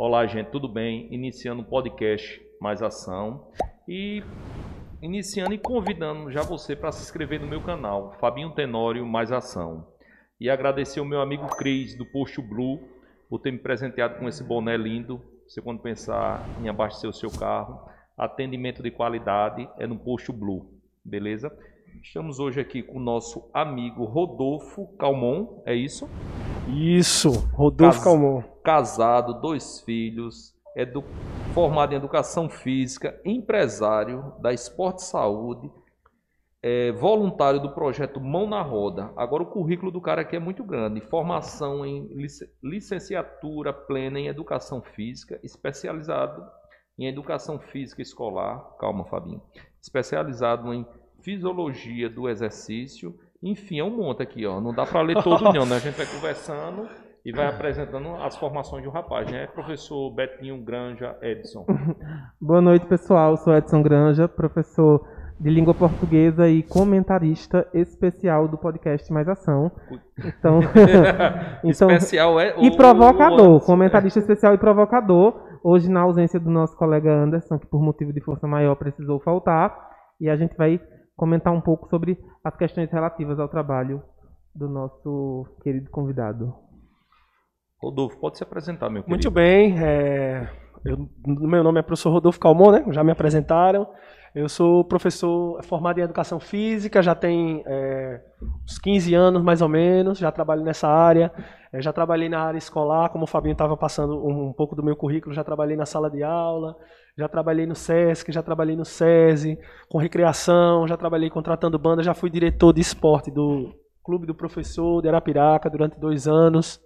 Olá, gente, tudo bem? Iniciando o podcast Mais Ação e iniciando e convidando já você para se inscrever no meu canal, Fabinho Tenório Mais Ação. E agradecer ao meu amigo Cris do Posto Blue por ter me presenteado com esse boné lindo. Você quando pensar em abastecer o seu carro, atendimento de qualidade é no Posto Blue, beleza? Estamos hoje aqui com o nosso amigo Rodolfo Calmon, é isso? Isso, Rodolfo Cas Calmon. Casado, dois filhos, edu formado em educação física, empresário da Esporte Saúde, é, voluntário do projeto Mão na Roda. Agora o currículo do cara aqui é muito grande. Formação em lic licenciatura plena em educação física, especializado em educação física escolar. Calma, Fabinho. Especializado em fisiologia do exercício. Enfim, é um monte aqui, ó. Não dá para ler todo não, né? A gente vai conversando e vai apresentando as formações do rapaz, né? Professor Betinho Granja Edson. Boa noite, pessoal. Sou Edson Granja, professor de língua portuguesa e comentarista especial do podcast Mais Ação. Então, então especial é e provocador, o... comentarista especial e provocador. Hoje na ausência do nosso colega Anderson, que por motivo de força maior precisou faltar, e a gente vai comentar um pouco sobre as questões relativas ao trabalho do nosso querido convidado. Rodolfo, pode se apresentar, meu querido. Muito bem. É, eu, meu nome é professor Rodolfo Calmon, né? Já me apresentaram. Eu sou professor formado em educação física, já tem é, uns 15 anos mais ou menos, já trabalho nessa área. É, já trabalhei na área escolar, como o Fabinho estava passando um, um, pouco do meu currículo, já trabalhei na sala de aula, já trabalhei no SESC, já trabalhei no SESI, com recreação, já trabalhei contratando banda, já fui diretor de esporte do Clube do Professor de Arapiraca durante dois anos.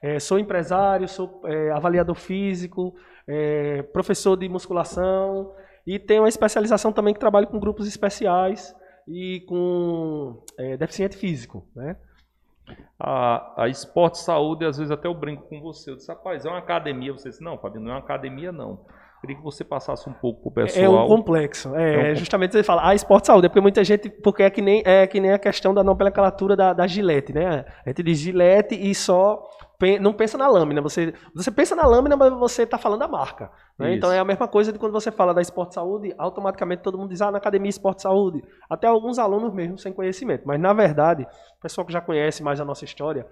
É, sou empresário, sou é, avaliador físico, é, professor de musculação e tenho uma especialização também que trabalho com grupos especiais e com é, deficiente físico. Né? A, a Esporte Saúde, às vezes até eu brinco com você. Eu disse, rapaz, é uma academia. Você disse, não, Fabio, não é uma academia, não. Queria que você passasse um pouco para o pessoal. É um complexo. É, é um... justamente você fala, ah, esporte saúde, é porque muita gente, porque é que nem, é que nem a questão da nomenclatura da, da gilete, né? A gente diz gilete e só não pensa na lâmina. Você, você pensa na lâmina, mas você está falando da marca. Né? Então é a mesma coisa de quando você fala da esporte saúde, automaticamente todo mundo diz, ah, na academia esporte saúde. Até alguns alunos mesmo sem conhecimento. Mas na verdade, o pessoal que já conhece mais a nossa história,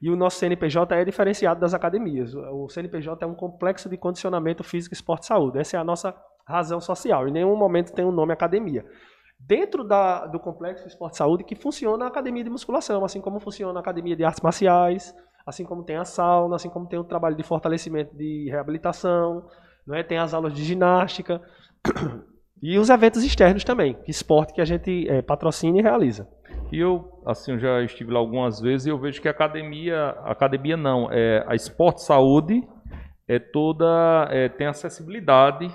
e o nosso CNPJ é diferenciado das academias. O CNPJ é um complexo de condicionamento físico, esporte e saúde. Essa é a nossa razão social. Em nenhum momento tem o um nome academia. Dentro da, do complexo esporte e saúde que funciona a academia de musculação, assim como funciona a academia de artes marciais, assim como tem a sauna, assim como tem o trabalho de fortalecimento de reabilitação, não é? tem as aulas de ginástica e os eventos externos também, esporte que a gente é, patrocina e realiza. E eu, assim, eu já estive lá algumas vezes e eu vejo que a academia, academia não, é a Esporte Saúde é toda, é, tem acessibilidade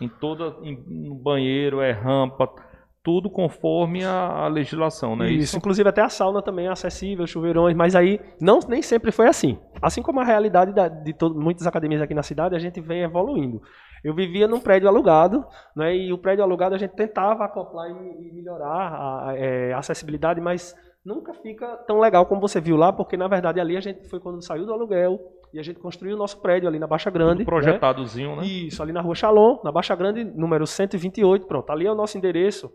em toda, em, no banheiro, é rampa, tudo conforme a, a legislação, né? Isso, Isso, inclusive até a sauna também é acessível, chuveirões, mas aí não nem sempre foi assim. Assim como a realidade da, de todo, muitas academias aqui na cidade, a gente vem evoluindo. Eu vivia num prédio alugado, né? E o prédio alugado a gente tentava acoplar e, e melhorar a, a, é, a acessibilidade, mas nunca fica tão legal como você viu lá, porque na verdade ali a gente foi quando saiu do aluguel e a gente construiu o nosso prédio ali na Baixa Grande. Tudo projetadozinho, né? né? Isso, ali na Rua Shalom, na Baixa Grande, número 128. Pronto, ali é o nosso endereço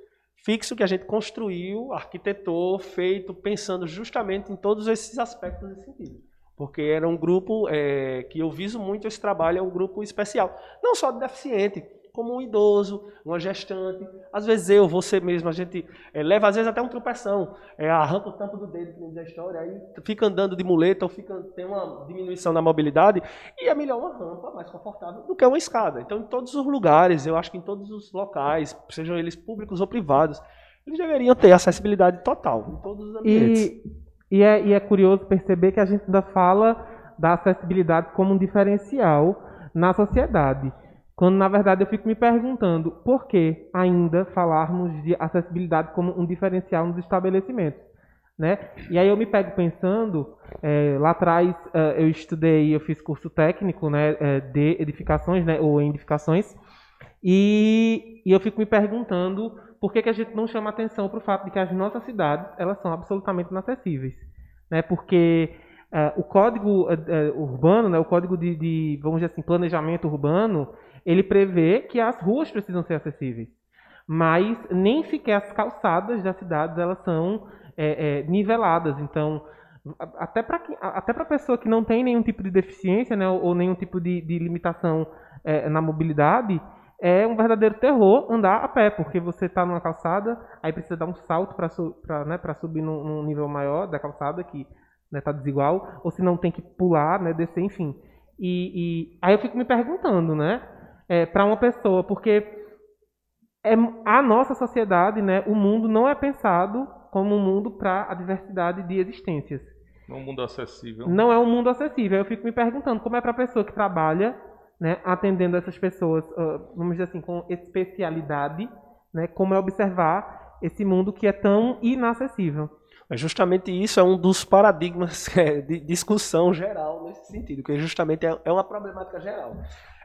fixo que a gente construiu, arquitetou, feito, pensando justamente em todos esses aspectos nesse sentido. Porque era um grupo é, que eu viso muito esse trabalho, é um grupo especial. Não só de deficiente, como um idoso, uma gestante. Às vezes eu, você mesmo, a gente é, leva às vezes até um tropeção, é, arranca o tampo do dedo, que diz a história, aí fica andando de muleta ou fica, tem uma diminuição na mobilidade, e é melhor uma rampa mais confortável do que uma escada. Então, em todos os lugares, eu acho que em todos os locais, sejam eles públicos ou privados, eles deveriam ter acessibilidade total em todos os ambientes. E, e, é, e é curioso perceber que a gente ainda fala da acessibilidade como um diferencial na sociedade. Quando na verdade eu fico me perguntando por que ainda falarmos de acessibilidade como um diferencial nos estabelecimentos. Né? E aí eu me pego pensando, é, lá atrás é, eu estudei, eu fiz curso técnico né, é, de edificações, né, ou em edificações, e, e, eu fico me perguntando por que, que a gente não chama atenção para o fato de que as nossas cidades elas são absolutamente inacessíveis. Né? Porque é, o código é, urbano, né, o código de, de, vamos dizer assim, planejamento urbano, ele prevê que as ruas precisam ser acessíveis. Mas nem sequer as calçadas das cidades elas são é, é, niveladas. Então, até para até a pessoa que não tem nenhum tipo de deficiência né, ou, ou nenhum tipo de, de limitação é, na mobilidade, é um verdadeiro terror andar a pé, porque você está numa calçada, aí precisa dar um salto para né, subir num, num, nível maior da calçada, que está né, tá desigual, ou se não tem que pular, né, descer, enfim. E, e aí eu fico me perguntando, né, é, para uma pessoa, porque é, a nossa sociedade, né, o mundo não é pensado como um mundo para a diversidade de existências. Não é um mundo acessível. Não é um mundo acessível. Eu fico me perguntando como é para a pessoa que trabalha né, atendendo essas pessoas, uh, vamos dizer assim, com especialidade, né, como é observar esse mundo que é tão inacessível. Justamente isso é um dos paradigmas é, de discussão geral nesse sentido, que justamente é, é uma problemática geral.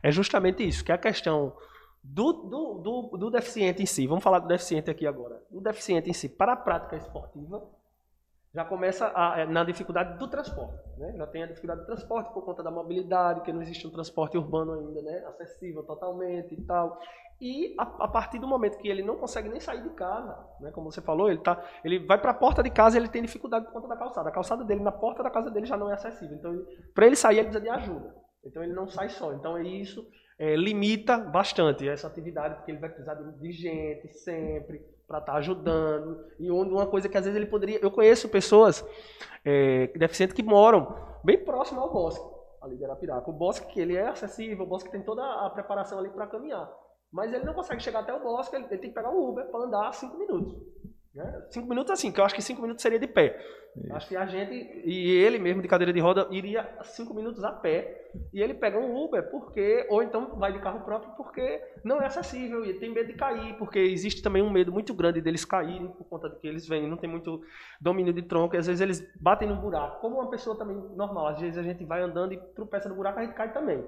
É justamente isso, que a questão do, do, do, do deficiente em si, vamos falar do deficiente aqui agora, o deficiente em si, para a prática esportiva, já começa a, é, na dificuldade do transporte. Né? Já tem a dificuldade do transporte por conta da mobilidade, que não existe um transporte urbano ainda né? acessível totalmente e tal. E a, a, partir do momento que ele não consegue nem sair de casa, né? como você falou, ele, tá, ele vai para a porta de casa e ele tem dificuldade por conta da calçada. A calçada dele, na porta da casa dele, já não é acessível. Então, para ele sair, ele precisa de ajuda. Então, ele não sai só. Então, é isso é, limita bastante essa atividade, porque ele vai precisar de gente sempre para estar tá ajudando. E uma coisa que às vezes ele poderia. Eu conheço pessoas é, deficientes que moram bem próximo ao bosque, ali de Arapiraca. O bosque que ele é acessível, o bosque tem toda a preparação ali para caminhar. Mas ele não consegue chegar até o bosque, ele, ele tem que pegar um Uber para andar cinco minutos. Né? Cinco minutos assim, que eu acho que cinco minutos seria de pé. Isso. Acho que a gente, e ele mesmo de cadeira de roda, iria cinco minutos a pé. E ele pega um Uber, porque, ou então vai de carro próprio, porque não é acessível e tem medo de cair, porque existe também um medo muito grande deles caírem por conta de que eles vêm, não tem muito domínio de tronco, e às vezes eles batem no buraco. Como uma pessoa também normal, às vezes a gente vai andando e tropeça no buraco, a gente cai também.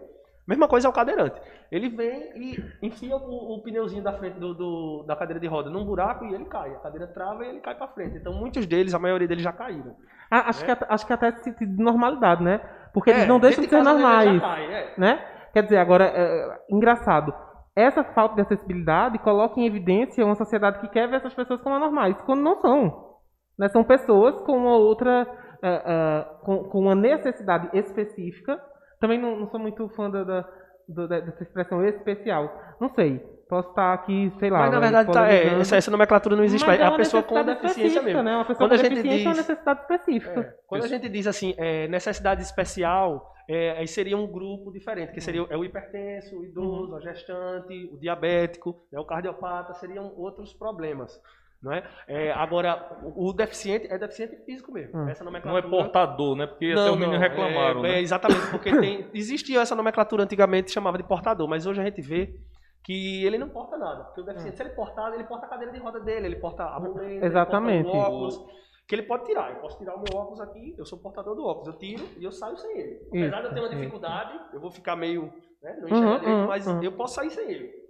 Mesma coisa é o cadeirante. Ele vem e enfia o, o pneuzinho da frente do, do, da cadeira de roda num buraco e ele cai. A cadeira trava e ele cai para frente. Então muitos deles, a maioria deles já caíram. Ah, acho, né? que, acho que até de normalidade, né? Porque é, eles não deixam de ser normais. Cai, é. né? Quer dizer, agora, é, engraçado. Essa falta de acessibilidade coloca em evidência uma sociedade que quer ver essas pessoas como anormais, quando não são. Né? São pessoas com uma outra, uh, uh, com, com uma necessidade específica também não, não sou muito fã da, da, da, dessa expressão especial. Não sei. Posso estar aqui, sei lá. Mas na verdade, tá, é, essa, essa, nomenclatura não existe mais. É, é a pessoa com deficiência mesmo. Né? Uma pessoa quando com a deficiência diz, é uma necessidade específica. É, quando a gente diz assim, é, necessidade especial, é, aí seria um grupo diferente, que seria é o hipertenso, o idoso, uhum. a gestante, o diabético, né, o cardiopata, seriam outros problemas. Não é? é? agora, o deficiente é deficiente físico mesmo. Hum. Essa nomenclatura... Não é portador, né? Porque não, até o menino reclamaram. É, né? é, exatamente, porque tem, existia essa nomenclatura antigamente chamava de portador, mas hoje a gente vê que ele não porta nada. Porque o deficiente, hum. se ele portar, ele porta a cadeira de roda dele, ele porta a muleta, exatamente. ele porta o óculos. Que ele pode tirar. Eu posso tirar o meu óculos aqui, eu sou portador do óculos. Eu tiro e eu saio sem ele. Apesar de eu ter uma dificuldade, eu vou ficar meio. Né, não enxergar uhum, direito, uhum, mas uhum. eu posso sair sem ele.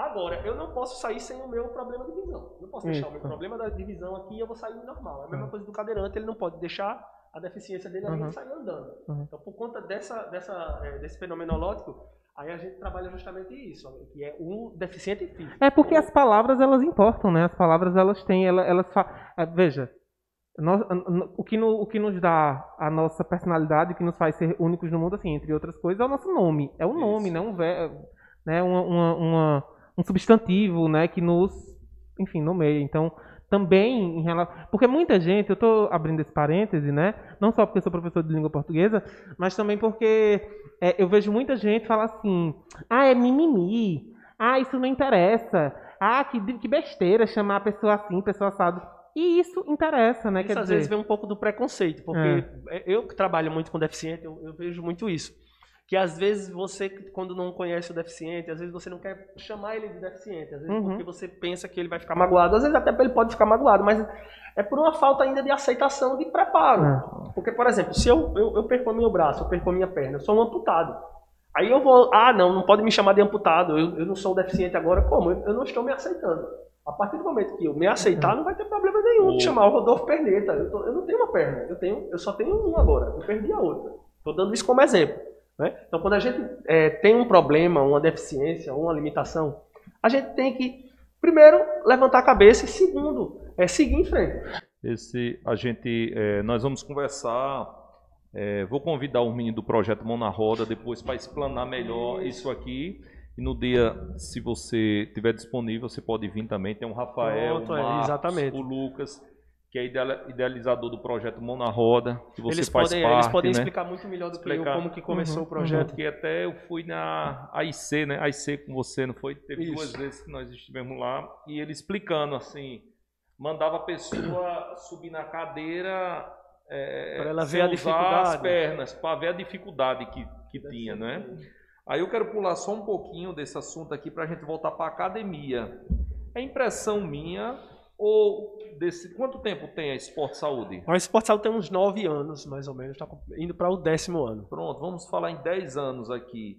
Agora, eu não posso sair sem o meu problema de visão. Não posso deixar Isso. o meu problema da divisão aqui e eu vou sair normal. É a mesma uhum. coisa do cadeirante, ele não pode deixar a deficiência dele ali uhum. e sair andando. Uhum. Então, por conta dessa, dessa, é, desse fenomenológico, aí a gente trabalha justamente isso, que é o deficiente físico. É porque as palavras, elas importam, né? As palavras, elas têm, elas... elas é, veja, nós, o, que no, o que nos dá a nossa personalidade, o que nos faz ser únicos no mundo, assim, entre outras coisas, é o nosso nome. É o nome, isso. não né? né? uma, uma, uma um substantivo, né, que nos, enfim, nomeia. Então, também em relação, porque muita gente, eu estou abrindo esse parêntese, né, não só porque eu sou professor de língua portuguesa, mas também porque é, eu vejo muita gente falar assim, ah, é mimimi, ah, isso não interessa, ah, que, que besteira chamar a pessoa assim, pessoa assado. E isso interessa, né? Isso Quer às dizer... vezes vem um pouco do preconceito, porque é. eu que trabalho muito com deficiente, eu, eu vejo muito isso que às vezes você, quando não conhece o deficiente, às vezes você não quer chamar ele de deficiente, às vezes uhum. porque você pensa que ele vai ficar magoado, às vezes até ele pode ficar magoado, mas é por uma falta ainda de aceitação, de preparo. Uhum. Porque, por exemplo, se eu, eu, eu perco o meu braço, eu perco a minha perna, eu sou um amputado. Aí eu vou, ah, não, não pode me chamar de amputado, eu, eu não sou deficiente agora, como? Eu, eu não estou me aceitando. A partir do momento que eu me aceitar, não vai ter problema nenhum de chamar o Rodolfo Perneta. Eu, tô, eu, não tenho uma perna, eu, tenho, eu só tenho uma agora, eu perdi a outra. Estou dando isso como exemplo. Né? Então, quando a gente é, tem um problema, uma deficiência, uma limitação, a gente tem que, primeiro, levantar a cabeça e, segundo, é, seguir em frente. Esse, a gente, é, nós vamos conversar. É, vou convidar o menino do projeto Mão na Roda depois para explanar melhor isso aqui. E no dia, se você tiver disponível, você pode vir também. Tem o Rafael, Pronto, o Marcos, o Lucas, que é idealizador do projeto Mão na Roda, que você eles faz podem, parte, Eles podem né? explicar muito melhor do explicar. que eu como que começou uhum, o projeto. Que até eu fui na AIC, né? AIC com você, não foi? Teve Isso. duas vezes que nós estivemos lá e ele explicando assim, mandava a pessoa subir na cadeira é, para ela ver a dificuldade. as pernas, para ver a dificuldade que, que tinha, né? Aí eu quero pular só um pouquinho desse assunto aqui para a gente voltar para a academia. É impressão minha ou desse quanto tempo tem a Esporte Saúde? A Esporte Saúde tem uns nove anos, mais ou menos, está indo para o décimo ano. Pronto, vamos falar em dez anos aqui.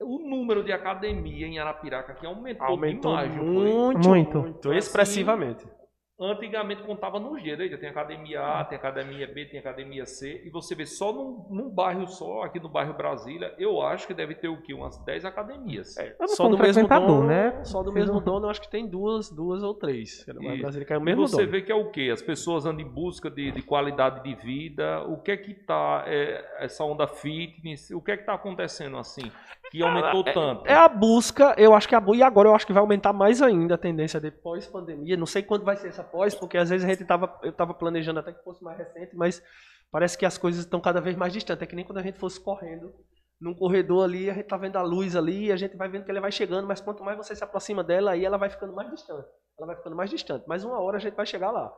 O número de academia em Arapiraca aqui aumentou, aumentou demais, muito, muito, muito, expressivamente. Assim, Antigamente contava nos dias, tem academia A, tem academia B, tem academia C, e você vê só num, num bairro só, aqui no bairro Brasília, eu acho que deve ter o quê? Umas 10 academias. É, só do mesmo dono, né? Só do mesmo dono, eu acho que tem duas, duas ou três. E, Brasília, que é o mesmo você dono. vê que é o quê? As pessoas andam em busca de, de qualidade de vida. O que é que tá é, essa onda fitness? O que é que tá acontecendo assim? Que aumentou é, tanto? É a busca, eu acho que a e agora eu acho que vai aumentar mais ainda a tendência de pós-pandemia. Não sei quando vai ser essa pós, porque às vezes a gente tava, eu estava planejando até que fosse mais recente, mas parece que as coisas estão cada vez mais distantes. É que nem quando a gente fosse correndo num corredor ali, a gente tá vendo a luz ali, e a gente vai vendo que ela vai chegando, mas quanto mais você se aproxima dela, aí ela vai ficando mais distante. Ela vai ficando mais distante. Mas uma hora a gente vai chegar lá.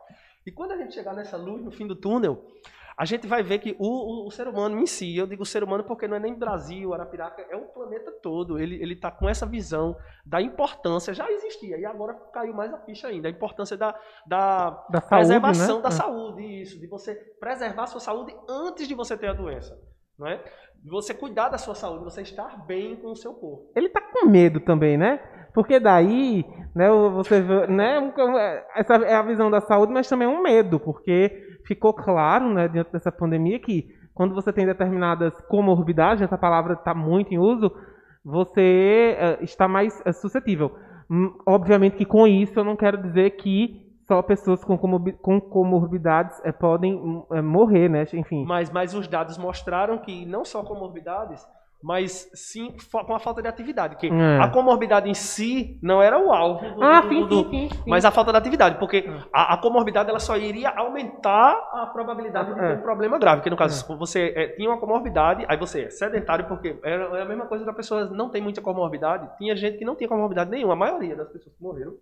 E quando a gente chegar nessa luz no fim do túnel, a gente vai ver que o, o, o, ser humano em si, eu digo ser humano porque não é nem Brasil, Arapiraca, é o planeta todo. Ele está com essa visão da importância, já existia, e agora caiu mais a ficha ainda, a importância da, da, da preservação saúde, né? da é. saúde, isso, de você preservar a sua saúde antes de você ter a doença. Não é? De você cuidar da sua saúde, você estar bem com o seu corpo. Ele está com medo também, né? Porque daí, né, você vê, né, essa é a visão da saúde, mas também é um medo, porque ficou claro, né, diante dessa pandemia, que quando você tem determinadas comorbidades, essa palavra está muito em uso, você uh, está mais uh, suscetível. Hum, obviamente que com isso eu não quero dizer que só pessoas com, com comorbidades uh, podem hum, morrer, né? Enfim. Mas, mas os dados mostraram que não só comorbidades, mas sim com a falta de atividade. Que é. a comorbidade em si não era o alvo do, ah, sim, do, sim, sim, mas a falta de atividade, porque é. a, a, comorbidade ela só iria aumentar a probabilidade de ter é. um problema grave. Que no caso, se você é, tinha uma comorbidade, aí você é sedentário, porque era a mesma coisa da pessoa não tem muita comorbidade. Tinha gente que não tinha comorbidade nenhuma, a maioria das pessoas que morreram.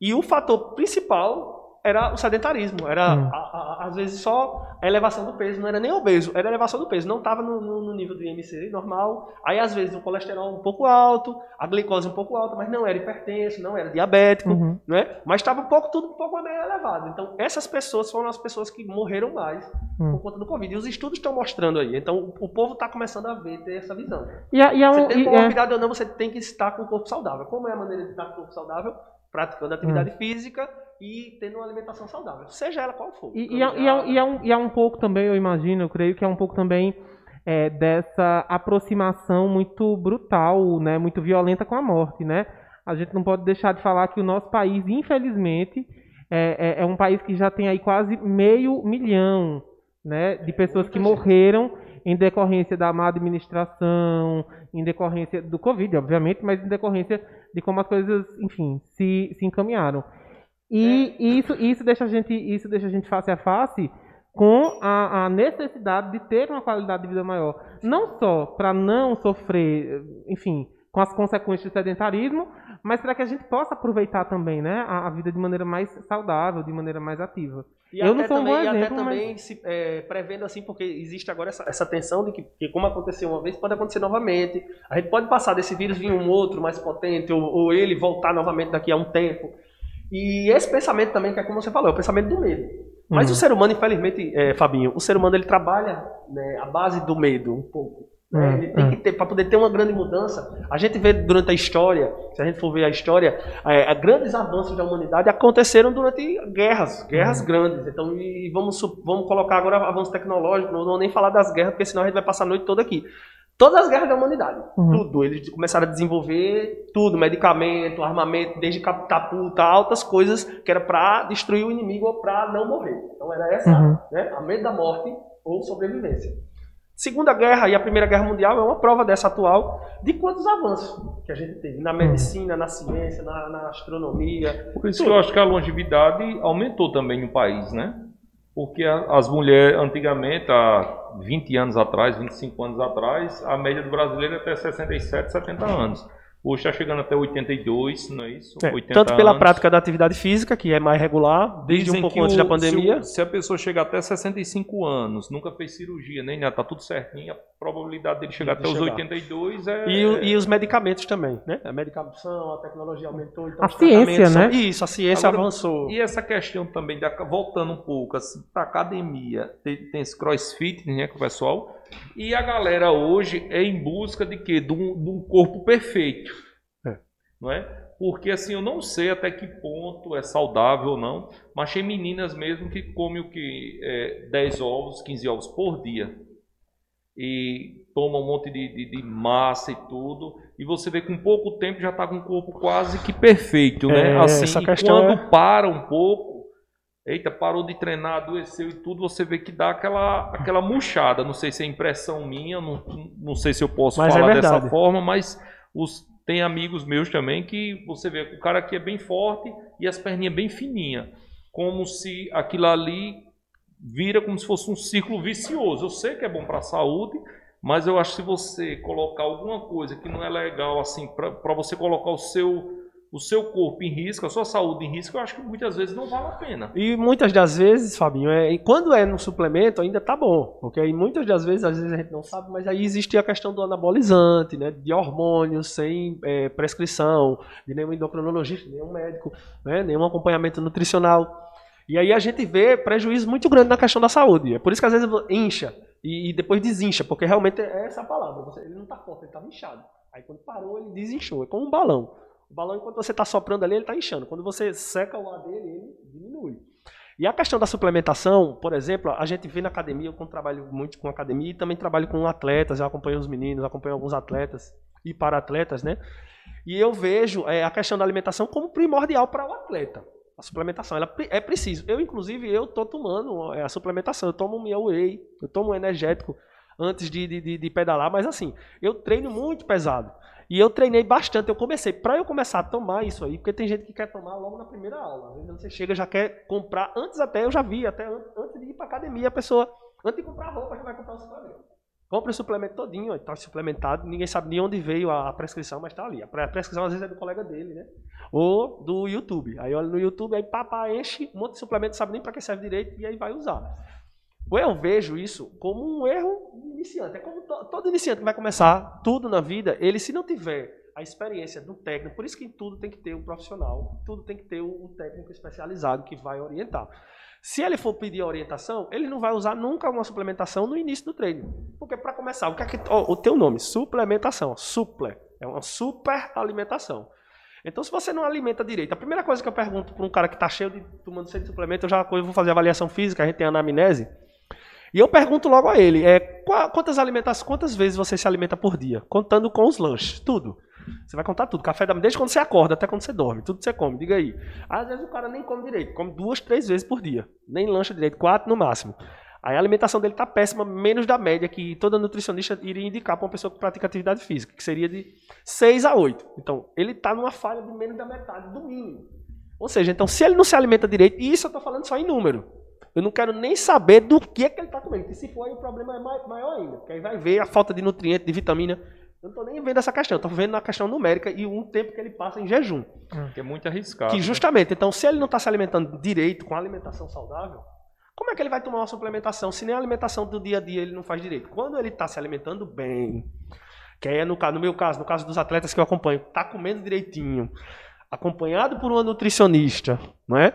E o fator principal era o sedentarismo. Era, hum. a, a, às vezes, só a elevação do peso. Não era nem obeso, era a elevação do peso. Não estava no, no, no, nível do IMC normal. Aí, às vezes, o colesterol um pouco alto, a glicose um pouco alta, mas não era hipertenso, não era diabético, uhum. não é? Mas estava um pouco, tudo um pouco meio elevado. Então, essas pessoas foram as pessoas que morreram mais hum. por conta do Covid. E os estudos estão mostrando aí. Então, o, o povo está começando a ver, ter essa visão. E, a, e a, você tem comorbidade é... ou não, você tem que estar com o corpo saudável. Como é a maneira de estar com o corpo saudável? Praticando atividade hum. física e tendo uma alimentação saudável, seja ela qual for. E, e, é, e, é, e, é, um, e é um pouco também, eu imagino, eu creio que é um pouco também é, dessa aproximação muito brutal, né, muito violenta com a morte, né? A gente não pode deixar de falar que o nosso país, infelizmente, é, é, é um país que já tem aí quase meio milhão né, de pessoas que morreram em decorrência da má administração, em decorrência do Covid, obviamente, mas em decorrência de como as coisas, enfim, se, se encaminharam. E é. isso, isso, deixa a gente, isso deixa a gente face a face com a, a necessidade de ter uma qualidade de vida maior. Não só para não sofrer, enfim, com as consequências do sedentarismo, mas para que a gente possa aproveitar também né, a, a, vida de maneira mais saudável, de maneira mais ativa. E eu não sou também, um bom exemplo, até também mas... se, é, prevendo assim, porque existe agora essa, essa tensão de que, que, como aconteceu uma vez, pode acontecer novamente. A gente pode passar desse vírus vir um outro mais potente, ou, ou ele voltar novamente daqui a um tempo. E esse pensamento também, que é como você falou, é o pensamento do medo. Mas uhum. o ser humano, infelizmente, é, Fabinho, o ser humano ele trabalha né, à base do medo um pouco. Né? Ele tem que ter, para poder ter uma grande mudança. A gente vê durante a história, se a gente for ver a história, é, grandes avanços da humanidade aconteceram durante guerras, guerras uhum. grandes. Então, e vamos, vamos colocar agora avanço tecnológico, não vou nem falar das guerras, porque senão a gente vai passar a noite toda aqui. Todas as guerras da humanidade, uhum. tudo. Eles começaram a desenvolver tudo, medicamento, armamento, desde catapulta, altas coisas que era para destruir o inimigo ou para não morrer. Então era essa, uhum. né, a medo da morte ou sobrevivência. Segunda Guerra e a Primeira Guerra Mundial é uma prova dessa atual de quantos avanços que a gente teve na medicina, na ciência, na, na astronomia. Por isso tudo. que eu acho que a longevidade aumentou também no país, né? Porque as mulheres, antigamente, há 20 anos atrás, 25 anos atrás, a média do brasileiro é até 67, 70 anos. Hoje está chegando até 82, não é isso? É, tanto pela anos. prática da atividade física, que é mais regular, desde Dizem um pouco antes o, da pandemia. Se, se, a pessoa chegar até 65 anos, nunca fez cirurgia, nem nada, está tudo certinho, a probabilidade dele chegar de até chegar. os 82 é... E, e, os medicamentos também, né? A medicação, a tecnologia aumentou. Então a ciência, né? Isso, a ciência Agora, avançou. E essa questão também, da, voltando um pouco, assim, para academia, tem, tem esse crossfit, né, com o pessoal e a galera hoje é em busca de quê? De um, de um corpo perfeito. É. Não é? Porque assim, eu não sei até que ponto é saudável ou não, mas tem meninas mesmo que comem o que? É, 10 ovos, 15 ovos por dia. E tomam um monte de, de, de, massa e tudo. E você vê que com pouco tempo já está com o corpo quase que perfeito, né? É, assim, essa quando é... para um pouco, Eita, parou de treinar, adoeceu e tudo, você vê que dá aquela, aquela murchada. Não sei se é impressão minha, não, não sei se eu posso mas é falar é dessa forma, mas os, tem amigos meus também que você vê que o cara aqui é bem forte e as perninhas bem fininhas. Como se aquilo ali vira como se fosse um ciclo vicioso. Eu sei que é bom para a saúde, mas eu acho que se você colocar alguma coisa que não é legal assim para você colocar o seu o seu corpo em risco, a sua saúde em risco, eu acho que muitas vezes não vale a pena. E muitas das vezes, Fabinho, é, quando é no suplemento ainda tá bom, porque aí muitas das vezes, às vezes a gente não sabe, mas aí existe a questão do anabolizante, né, de hormônios sem é, prescrição, de nenhum endocrinologista, nenhum médico, né, nenhum acompanhamento nutricional. E aí a gente vê prejuízo muito grande na questão da saúde. É por isso que às vezes incha e, depois desincha, porque realmente é essa palavra. Ele não está forte, ele estava inchado. Aí quando parou, ele desinchou. É como um balão. O balão, enquanto você está soprando ali, ele está inchando. Quando você seca o ar dele, ele diminui. E a questão da suplementação, por exemplo, a gente vê na academia, eu trabalho muito com academia e também trabalho com atletas, eu acompanho os meninos, acompanho alguns atletas e para atletas, né? E eu vejo é, a questão da alimentação como primordial para o atleta. A suplementação, ela é preciso. Eu, inclusive, eu estou tomando é, a suplementação, eu tomo meu whey, eu tomo um energético antes de, de, de pedalar, mas assim, eu treino muito pesado. E eu treinei bastante. Eu comecei, para eu começar a tomar isso aí, porque tem gente que quer tomar logo na primeira aula. Você chega já quer comprar, antes até eu já vi, até antes de ir para academia, a pessoa, antes de comprar roupa, já vai comprar o suplemento. Compra o suplemento todinho, está suplementado, ninguém sabe de onde veio a prescrição, mas está ali. A prescrição às vezes é do colega dele, né? Ou do YouTube. Aí olha no YouTube, aí papá enche um monte de suplemento, sabe nem para que serve direito, e aí vai usar. Eu vejo isso como um erro iniciante. É como todo iniciante que vai começar tudo na vida, ele se não tiver a experiência do técnico, por isso que em tudo tem que ter um profissional, tudo tem que ter um técnico especializado que vai orientar. Se ele for pedir orientação, ele não vai usar nunca uma suplementação no início do treino. Porque para começar, o que é que oh, o teu nome, suplementação, suple, é uma super alimentação. Então, se você não alimenta direito, a primeira coisa que eu pergunto para um cara que está cheio de tomando de suplemento, eu já eu vou fazer avaliação física, a gente tem anamnese. E eu pergunto logo a ele, é, quantas alimentações, quantas vezes você se alimenta por dia? Contando com os lanches, tudo. Você vai contar tudo. Café da manhã, desde quando você acorda até quando você dorme. Tudo você come, diga aí. Às vezes o cara nem come direito, come duas, três vezes por dia. Nem lancha direito, quatro no máximo. Aí a alimentação dele está péssima, menos da média que toda nutricionista iria indicar para uma pessoa que pratica atividade física, que seria de 6 a 8. Então, ele está numa falha de menos da metade, do mínimo. Ou seja, então, se ele não se alimenta direito, e isso eu estou falando só em número. Eu não quero nem saber do que, é que ele está comendo. Porque se for aí, o problema é maior ainda. Porque aí vai ver a falta de nutriente, de vitamina. Eu não estou nem vendo essa questão. Estou vendo na questão numérica e um tempo que ele passa em jejum. Que é muito arriscado. Que né? justamente, né? então, se ele não está se alimentando direito, com alimentação saudável, como é que ele vai tomar uma suplementação se nem a alimentação do dia a dia ele não faz direito? Quando ele está se alimentando bem, que é no, no meu caso, no caso dos atletas que eu acompanho, está comendo direitinho, acompanhado por uma nutricionista, não é?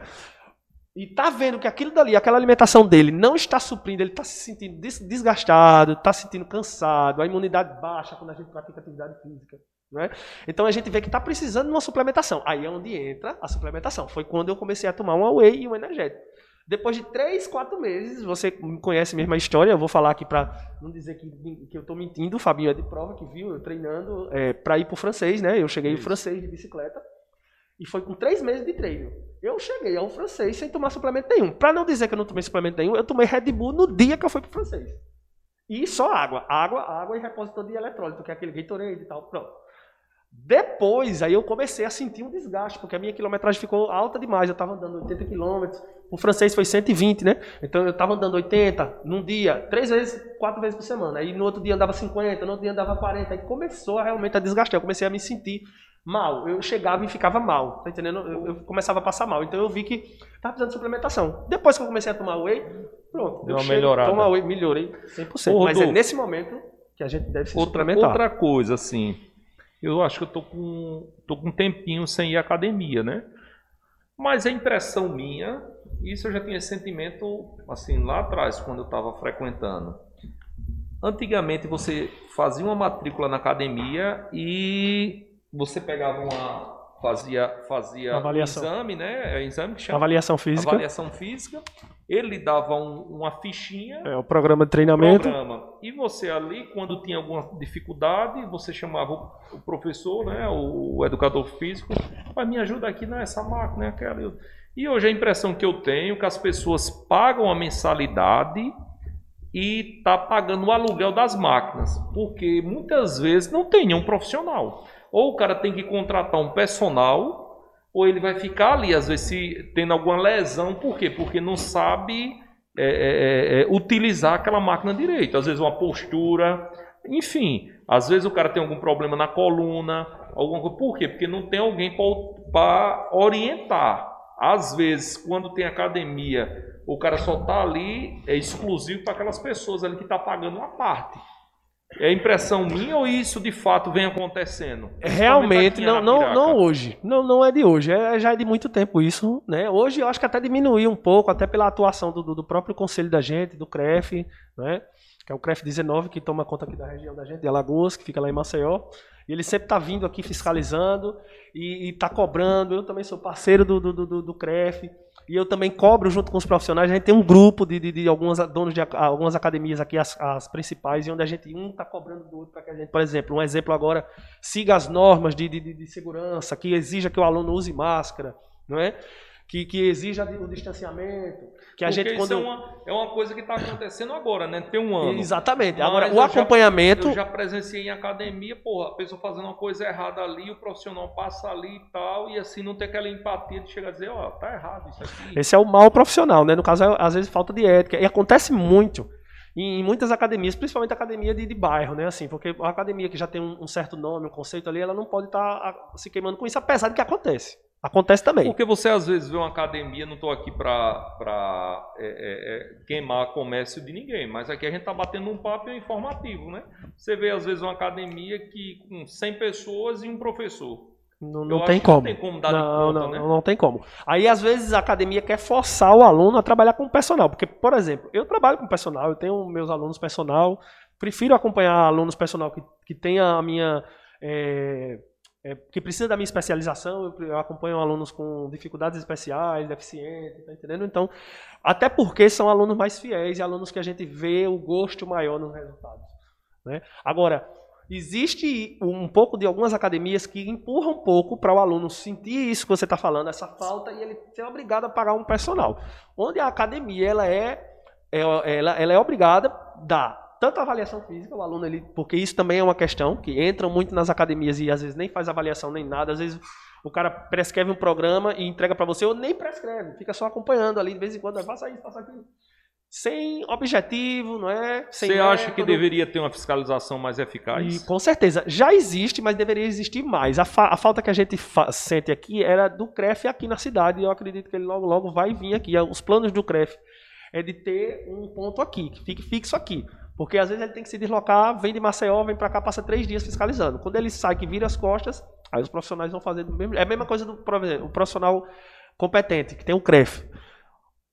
E tá vendo que aquilo dali, aquela alimentação dele não está suprindo, ele está se sentindo desgastado, está se sentindo cansado, a imunidade baixa quando a gente pratica atividade física. Né? Então a gente vê que está precisando de uma suplementação. Aí é onde entra a suplementação. Foi quando eu comecei a tomar um whey e um energético. Depois de três, quatro meses, você conhece mesmo a história, eu vou falar aqui para não dizer que, que eu estou mentindo, o Fabinho é de prova que viu, eu treinando é, para ir para o francês, né? Eu cheguei no francês de bicicleta e foi com três meses de treino. Eu cheguei ao francês sem tomar suplemento nenhum. Para não dizer que eu não tomei suplemento nenhum, eu tomei Red Bull no dia que eu fui para o francês. E só água, água, água e repositor de eletrólito, que é aquele Gatorade e tal, pronto. Depois, aí eu comecei a sentir um desgaste, porque a minha quilometragem ficou alta demais. Eu estava andando 80 quilômetros, o francês foi 120, né? Então eu estava andando 80 num dia, três vezes, quatro vezes por semana. Aí no outro dia andava 50, no outro dia andava 40. Aí começou a, realmente a desgastar. Eu comecei a me sentir mal. Eu chegava e ficava mal, tá entendendo? Eu, eu começava a passar mal. Então eu vi que estava precisando de suplementação. Depois que eu comecei a tomar whey, pronto. Deu uma melhorada. Tomar whey, melhorei 100%. Ô, Mas é nesse momento que a gente deve se outra, suplementar. Outra coisa, assim eu acho que eu tô com, tô com um tempinho sem ir à academia, né? Mas a impressão minha, isso eu já tinha sentimento assim lá atrás, quando eu estava frequentando. Antigamente você fazia uma matrícula na academia e você pegava uma fazia fazia avaliação. um exame, né? É exame que chama avaliação física. Avaliação física. Ele dava um, uma fichinha. É o programa de treinamento. Programa. E você ali, quando tinha alguma dificuldade, você chamava o, professor, né? O, o educador físico, mas me ajuda aqui nessa máquina, aquela. E hoje a impressão que eu tenho é que as pessoas pagam a mensalidade e tá pagando o aluguel das máquinas, porque muitas vezes não tem nenhum profissional. Ou o cara tem que contratar um personal, ou ele vai ficar ali, às vezes, se, tendo alguma lesão. Por quê? Porque não sabe é, é, é, é utilizar aquela máquina direito. Às vezes, uma postura. Enfim, às vezes o cara tem algum problema na coluna. Alguma coisa. Por quê? Porque não tem alguém para orientar. Às vezes, quando tem academia, o cara só está ali, é exclusivo para aquelas pessoas ali que está pagando uma parte. É impressão minha ou isso de fato vem acontecendo? Realmente, não, não, não hoje. Não, não é de hoje. É, já é de muito tempo isso. Né? Hoje eu acho que até diminuiu um pouco, até pela atuação do, do próprio conselho da gente, do CREF, né? que é o CREF 19, que toma conta aqui da região da gente, de Alagoas, que fica lá em Maceió. E ele sempre está vindo aqui fiscalizando e está cobrando. Eu também sou parceiro do, do, do, do CREF. E eu também cobro junto com os profissionais. A gente tem um grupo de, de, de algumas donos de algumas academias aqui, as, as principais, e onde a gente um está cobrando do outro para que a gente, por exemplo, um exemplo agora, siga as normas de, de, de segurança, que exija que o aluno use máscara, não é? Que, que exija o distanciamento. Que a Porque gente quando é uma, é uma coisa que está acontecendo agora, né? Tem um ano. Exatamente. Agora, o acompanhamento. Já, eu já presenciei em academia, porra, a pessoa fazendo uma coisa errada ali, o profissional passa ali e tal, e assim não tem aquela empatia de chegar a dizer, ó, oh, tá errado isso aqui. Esse é o mal profissional, né? No caso, é, às vezes falta de ética. E acontece muito em muitas academias, principalmente academia de, de, bairro, né? Assim, porque a academia que já tem um, um certo nome, um conceito ali, ela não pode estar tá se queimando com isso, apesar de que acontece. Acontece também. Porque você às vezes vê uma academia, não estou aqui para é, é, é, queimar comércio de ninguém, mas aqui a gente está batendo um papo informativo, né? Você vê às vezes uma academia que com 100 pessoas e um professor. Não, não tem como. Não tem como dar não, conta, não, né? não tem como. Aí às vezes a academia quer forçar o aluno a trabalhar com o personal, porque por exemplo, eu trabalho com personal, eu tenho meus alunos personal, prefiro acompanhar alunos personal que, que tenha a minha é, é, que precisa da minha especialização, eu acompanho alunos com dificuldades especiais, deficientes, tá entendendo? Então, até porque são alunos mais fiéis e alunos que a gente vê o gosto maior nos resultados. Né? Agora, existe um pouco de algumas academias que empurram um pouco para o aluno sentir isso que você está falando, essa falta, e ele ser obrigado a pagar um personal. Onde a academia ela é, é ela, ela é obrigada a dar tanto a avaliação física, o aluno, ele, porque isso também é uma questão, que entram muito nas academias e às vezes nem faz avaliação nem nada, às vezes o cara prescreve um programa e entrega para você, ou nem prescreve, fica só acompanhando ali, de vez em quando, faça isso, faça aquilo. Sem objetivo, não é? Sem você acha que deveria ter uma fiscalização mais eficaz? E, com certeza. Já existe, mas deveria existir mais. A, fa a falta que a gente sente aqui era do CREF aqui na cidade, e eu acredito que ele logo, logo vai vir aqui. Os planos do CREF é de ter um ponto aqui, que fique fixo aqui. Porque às vezes ele tem que se deslocar, vem de Maceió, vem para cá, passa três dias fiscalizando. Quando ele sai, que vira as costas, aí os profissionais vão fazer do mesmo. É a mesma coisa do o profissional competente, que tem o CREF.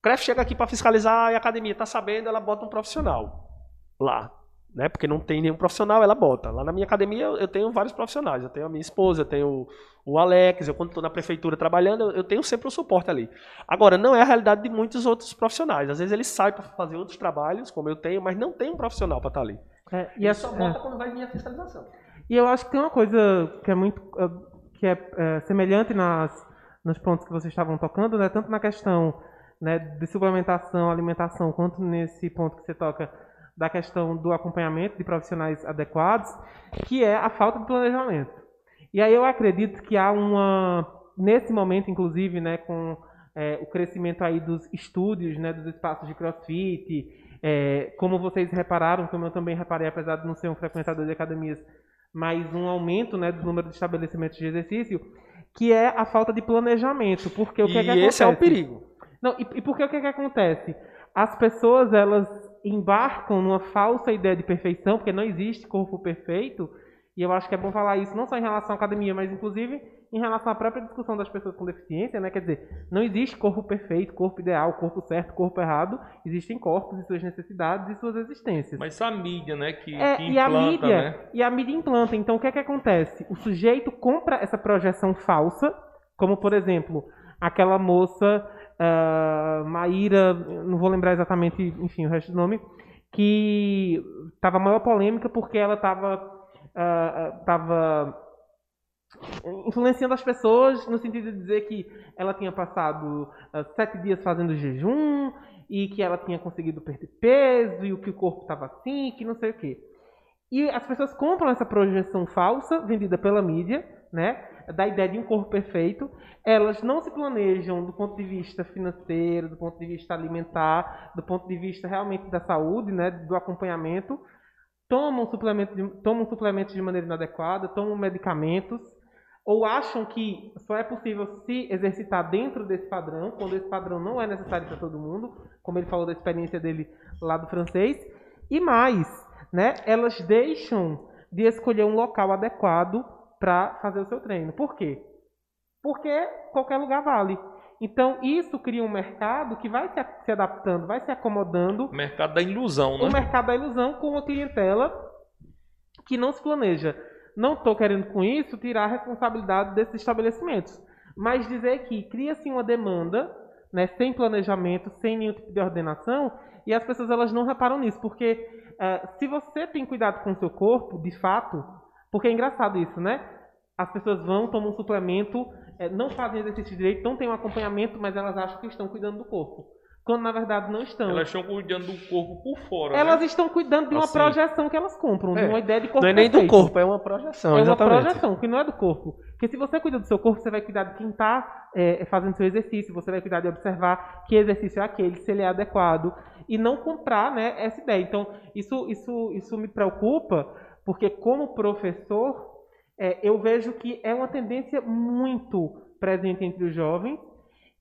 CREF chega aqui para fiscalizar e a academia está sabendo, ela bota um profissional lá. Né? Porque não tem nenhum profissional, ela bota. Lá na minha academia eu tenho vários profissionais. Eu tenho a minha esposa, eu tenho o Alex, eu quando estou na prefeitura trabalhando, eu tenho sempre o suporte ali. Agora, não é a realidade de muitos outros profissionais. Às vezes eles saem para fazer outros trabalhos, como eu tenho, mas não tem um profissional para estar tá ali. É, e é só bota é. quando vai vir a fiscalização. E eu acho que tem uma coisa que é muito eh, que é, é semelhante nas, nos pontos que vocês estavam tocando, né? tanto na questão né, de suplementação, alimentação, quanto nesse ponto que você toca da questão do acompanhamento de profissionais adequados, que é a falta de planejamento. E aí eu acredito que há uma, nesse momento, inclusive, né, com é, o crescimento aí dos estúdios, né, dos espaços de crossfit, é, como vocês repararam, como eu também reparei, apesar de não ser um frequentador de academias, mas um aumento né, do número de estabelecimentos de exercício, que é a falta de planejamento. Porque o que, e é que acontece? esse é o perigo. Não, e, e porque o que, é que acontece? As pessoas, elas embarcam numa falsa ideia de perfeição, porque não existe corpo perfeito, e eu acho que é bom falar isso não só em relação à academia, mas inclusive em relação à própria discussão das pessoas com deficiência, né? Quer dizer, não existe corpo perfeito, corpo ideal, corpo certo, corpo errado. Existem corpos e suas necessidades e suas existências. Mas a mídia, né? Que, é, que implanta, e a mídia, né? E a mídia implanta. Então, o que é que acontece? O sujeito compra essa projeção falsa, como, por exemplo, aquela moça uh, Maíra, não vou lembrar exatamente, enfim, o resto do nome, que estava maior polêmica porque ela estava uh, tava influenciando as pessoas no sentido de dizer que ela tinha passado uh, sete dias fazendo jejum e que ela tinha conseguido perder peso e o que o corpo estava assim, que não sei o quê. E as pessoas compram essa projeção falsa vendida pela mídia, né? Da ideia de um corpo perfeito, elas não se planejam do ponto de vista financeiro, do ponto de vista alimentar, do ponto de vista realmente da saúde, né, do acompanhamento, tomam suplementos de, tomam suplementos de maneira inadequada, tomam medicamentos, ou acham que só é possível se exercitar dentro desse padrão, quando esse padrão não é necessário para todo mundo, como ele falou da experiência dele lá do francês, e mais, né, elas deixam de escolher um local adequado para fazer o seu treino. Por quê? Porque qualquer lugar vale. Então, isso cria um mercado que vai se, adaptando, vai se acomodando. O mercado da ilusão, né? O mercado da ilusão com uma clientela que não se planeja. Não estou querendo com isso tirar a responsabilidade desses estabelecimentos, mas dizer que cria-se uma demanda, né, sem planejamento, sem nenhum tipo de ordenação, e as pessoas elas não reparam nisso, porque uh, se você tem cuidado com o seu corpo, de fato, porque é engraçado isso, né? As pessoas vão, tomam um suplemento, é, não fazem exercício direito, não têm um acompanhamento, mas elas acham que estão cuidando do corpo. Quando na verdade não estão. Elas estão cuidando do corpo por fora. Elas né? estão cuidando de uma assim. projeção que elas compram, é. de uma ideia de corpo. Não é nem perfeito. do corpo, é uma projeção. É exatamente. uma projeção, que não é do corpo. Porque se você cuida do seu corpo, você vai cuidar de quem está é, fazendo seu exercício, você vai cuidar de observar que exercício é aquele, se ele é adequado, e não comprar né, essa ideia. Então, isso, isso, isso me preocupa, porque como professor, é, eu vejo que é uma tendência muito presente entre os jovens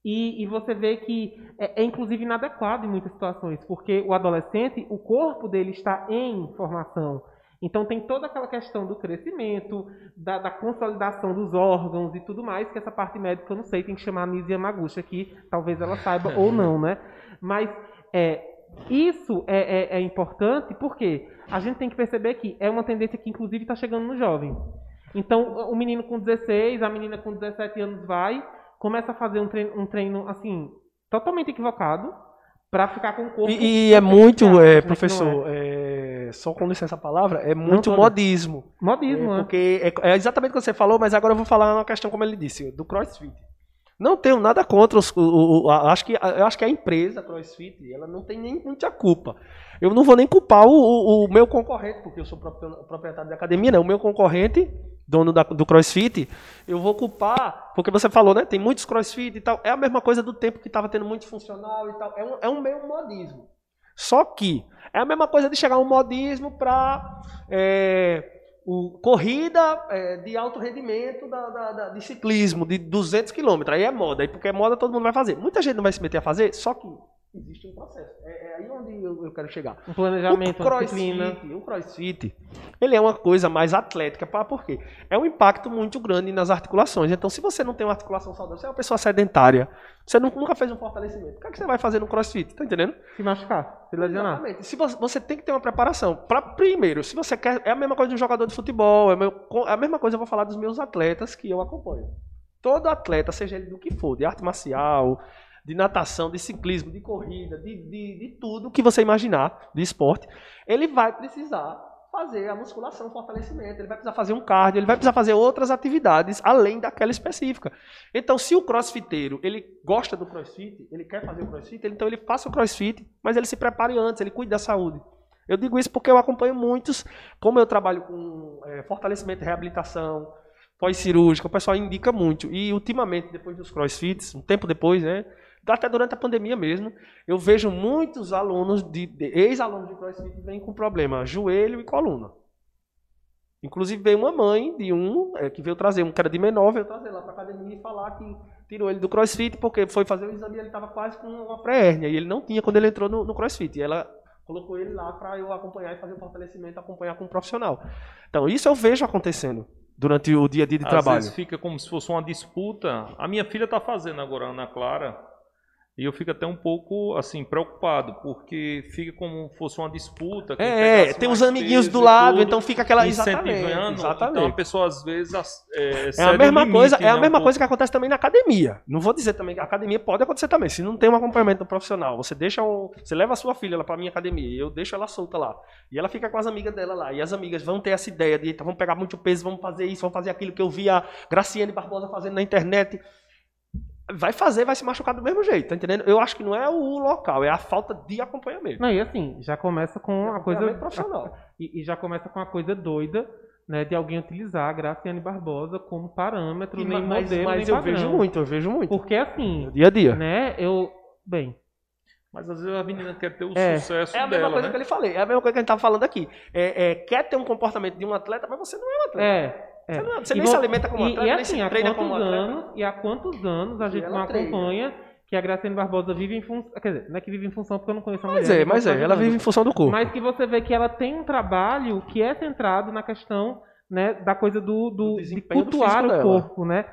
e, e você vê que é, é, inclusive inadequado em muitas situações, porque o adolescente, o corpo dele está em formação. Então tem toda aquela questão do crescimento, da, da, consolidação dos órgãos e tudo mais, que essa parte médica eu não sei, tem que chamar a Nise Yamaguchi aqui, talvez ela saiba ou não, né? Mas é, isso é, é, é importante porque a gente tem que perceber que é uma tendência que inclusive está chegando no jovem. Então, o menino com 16, a menina com 17 anos vai, começa a fazer um treino, um treino assim, totalmente equivocado, para ficar com o corpo. E, e é muito, é, né, professor, é. é, só com licença a palavra, é muito modismo. Modismo, é, Porque é, é, exatamente o que você falou, mas agora eu vou falar uma questão, como ele disse, do crossfit. Não tenho nada contra os. O, o, o, acho que, eu acho que a empresa CrossFit ela não tem nem muita culpa. Eu não vou nem culpar o, meu concorrente, porque eu sou proprietário da academia, né? O meu concorrente dono da, do CrossFit, eu vou culpar, porque você falou, né? Tem muitos CrossFit e tal. É a mesma coisa do tempo que estava tendo muito funcional e tal. É um, é um meio modismo. Só que é a mesma coisa de chegar um modismo para é, o, corrida é, de alto rendimento da, da, da, de ciclismo, de 200 km. Aí é moda. Aí porque é moda, todo mundo vai fazer. Muita gente não vai se meter a fazer, só que Existe um processo. É, é aí onde eu, eu, quero chegar. Um planejamento, o crossfit, o crossfit, ele é uma coisa mais atlética. Pra, por quê? É um impacto muito grande nas articulações. Então, se você não tem uma articulação saudável, você é uma pessoa sedentária, você nunca fez um fortalecimento, o que, é que você vai fazer no crossfit? Tá entendendo? Se machucar, se lesionar. Exatamente. Se você, você, tem que ter uma preparação. Pra, primeiro, se você quer. É a mesma coisa de um jogador de futebol, é, meu, é a mesma coisa eu vou falar dos meus atletas que eu acompanho. Todo atleta, seja ele do que for, de arte marcial, de natação, de ciclismo, de corrida, de, de, de tudo que você imaginar de esporte, ele vai precisar fazer a musculação, o fortalecimento, ele vai precisar fazer um cardio, ele vai precisar fazer outras atividades além daquela específica. Então, se o crossfiteiro, ele gosta do crossfit, ele quer fazer o crossfit, então ele faça o crossfit, mas ele se prepare antes, ele cuide da saúde. Eu digo isso porque eu acompanho muitos, como eu trabalho com é, fortalecimento e reabilitação, pós-cirúrgica, o pessoal indica muito. E ultimamente, depois dos crossfits, um tempo depois, né, até durante a pandemia mesmo, eu vejo muitos alunos, de, de ex-alunos de CrossFit, que vêm com problema joelho e coluna. Inclusive veio uma mãe de um, é, que veio trazer, um cara de menor, veio trazer lá para academia e falar que tirou ele do crossfit porque foi fazer o exame e ele estava quase com uma pré-hérnia. E ele não tinha quando ele entrou no, no crossfit. E ela colocou ele lá para eu acompanhar e fazer o fortalecimento, acompanhar com um profissional. Então, isso eu vejo acontecendo durante o dia a dia de Às trabalho. Às vezes fica como se fosse uma disputa. A minha filha está fazendo agora, Ana Clara, e eu fico até um pouco assim preocupado, porque fica como se fosse uma disputa. É, tem uns amiguinhos do lado, tudo, então fica aquela exatamente, exatamente. Então a pessoa às vezes é, é a mesma limite, coisa, é a né, mesma um coisa que acontece também na academia. Não vou dizer também que a academia pode acontecer também. Se não tem um acompanhamento profissional, você deixa um, você leva a sua filha lá para minha academia, e eu deixo ela solta lá. E ela fica com as amigas dela lá, e as amigas vão ter essa ideia de, então, vamos pegar muito peso, vamos fazer isso, vamos fazer aquilo que eu vi a Graciane Barbosa fazendo na internet vai fazer, vai se machucar do mesmo jeito, tá entendendo? Eu acho que não é o local, é a falta de acompanhamento. Não, e assim, já começa com a coisa profissional. E, e, já começa com a coisa doida, né, de alguém utilizar a Graciane Barbosa como parâmetro, e, nem mas, modelo, mas nem eu vejo muito, eu vejo muito. Porque assim, dia a dia, né, eu, bem, mas às vezes a menina quer ter o é. sucesso dela. É a mesma dela, coisa né? que ele falei, é a mesma coisa que a gente estava falando aqui. É, é, quer ter um comportamento de um atleta, mas você não é um atleta. É. É. Você, não, você nem se alimenta como atleta, e, e assim, nem treina como atleta. Anos, e há quantos anos a gente não acompanha treina. que a Graciane Barbosa vive em função... Quer dizer, não é que vive em função porque eu não conheço a mas mulher. É, mas é, ela vive em função do corpo. Mas que você vê que ela tem um trabalho que é centrado na questão né, da coisa do, do, do de cultuar o corpo, né?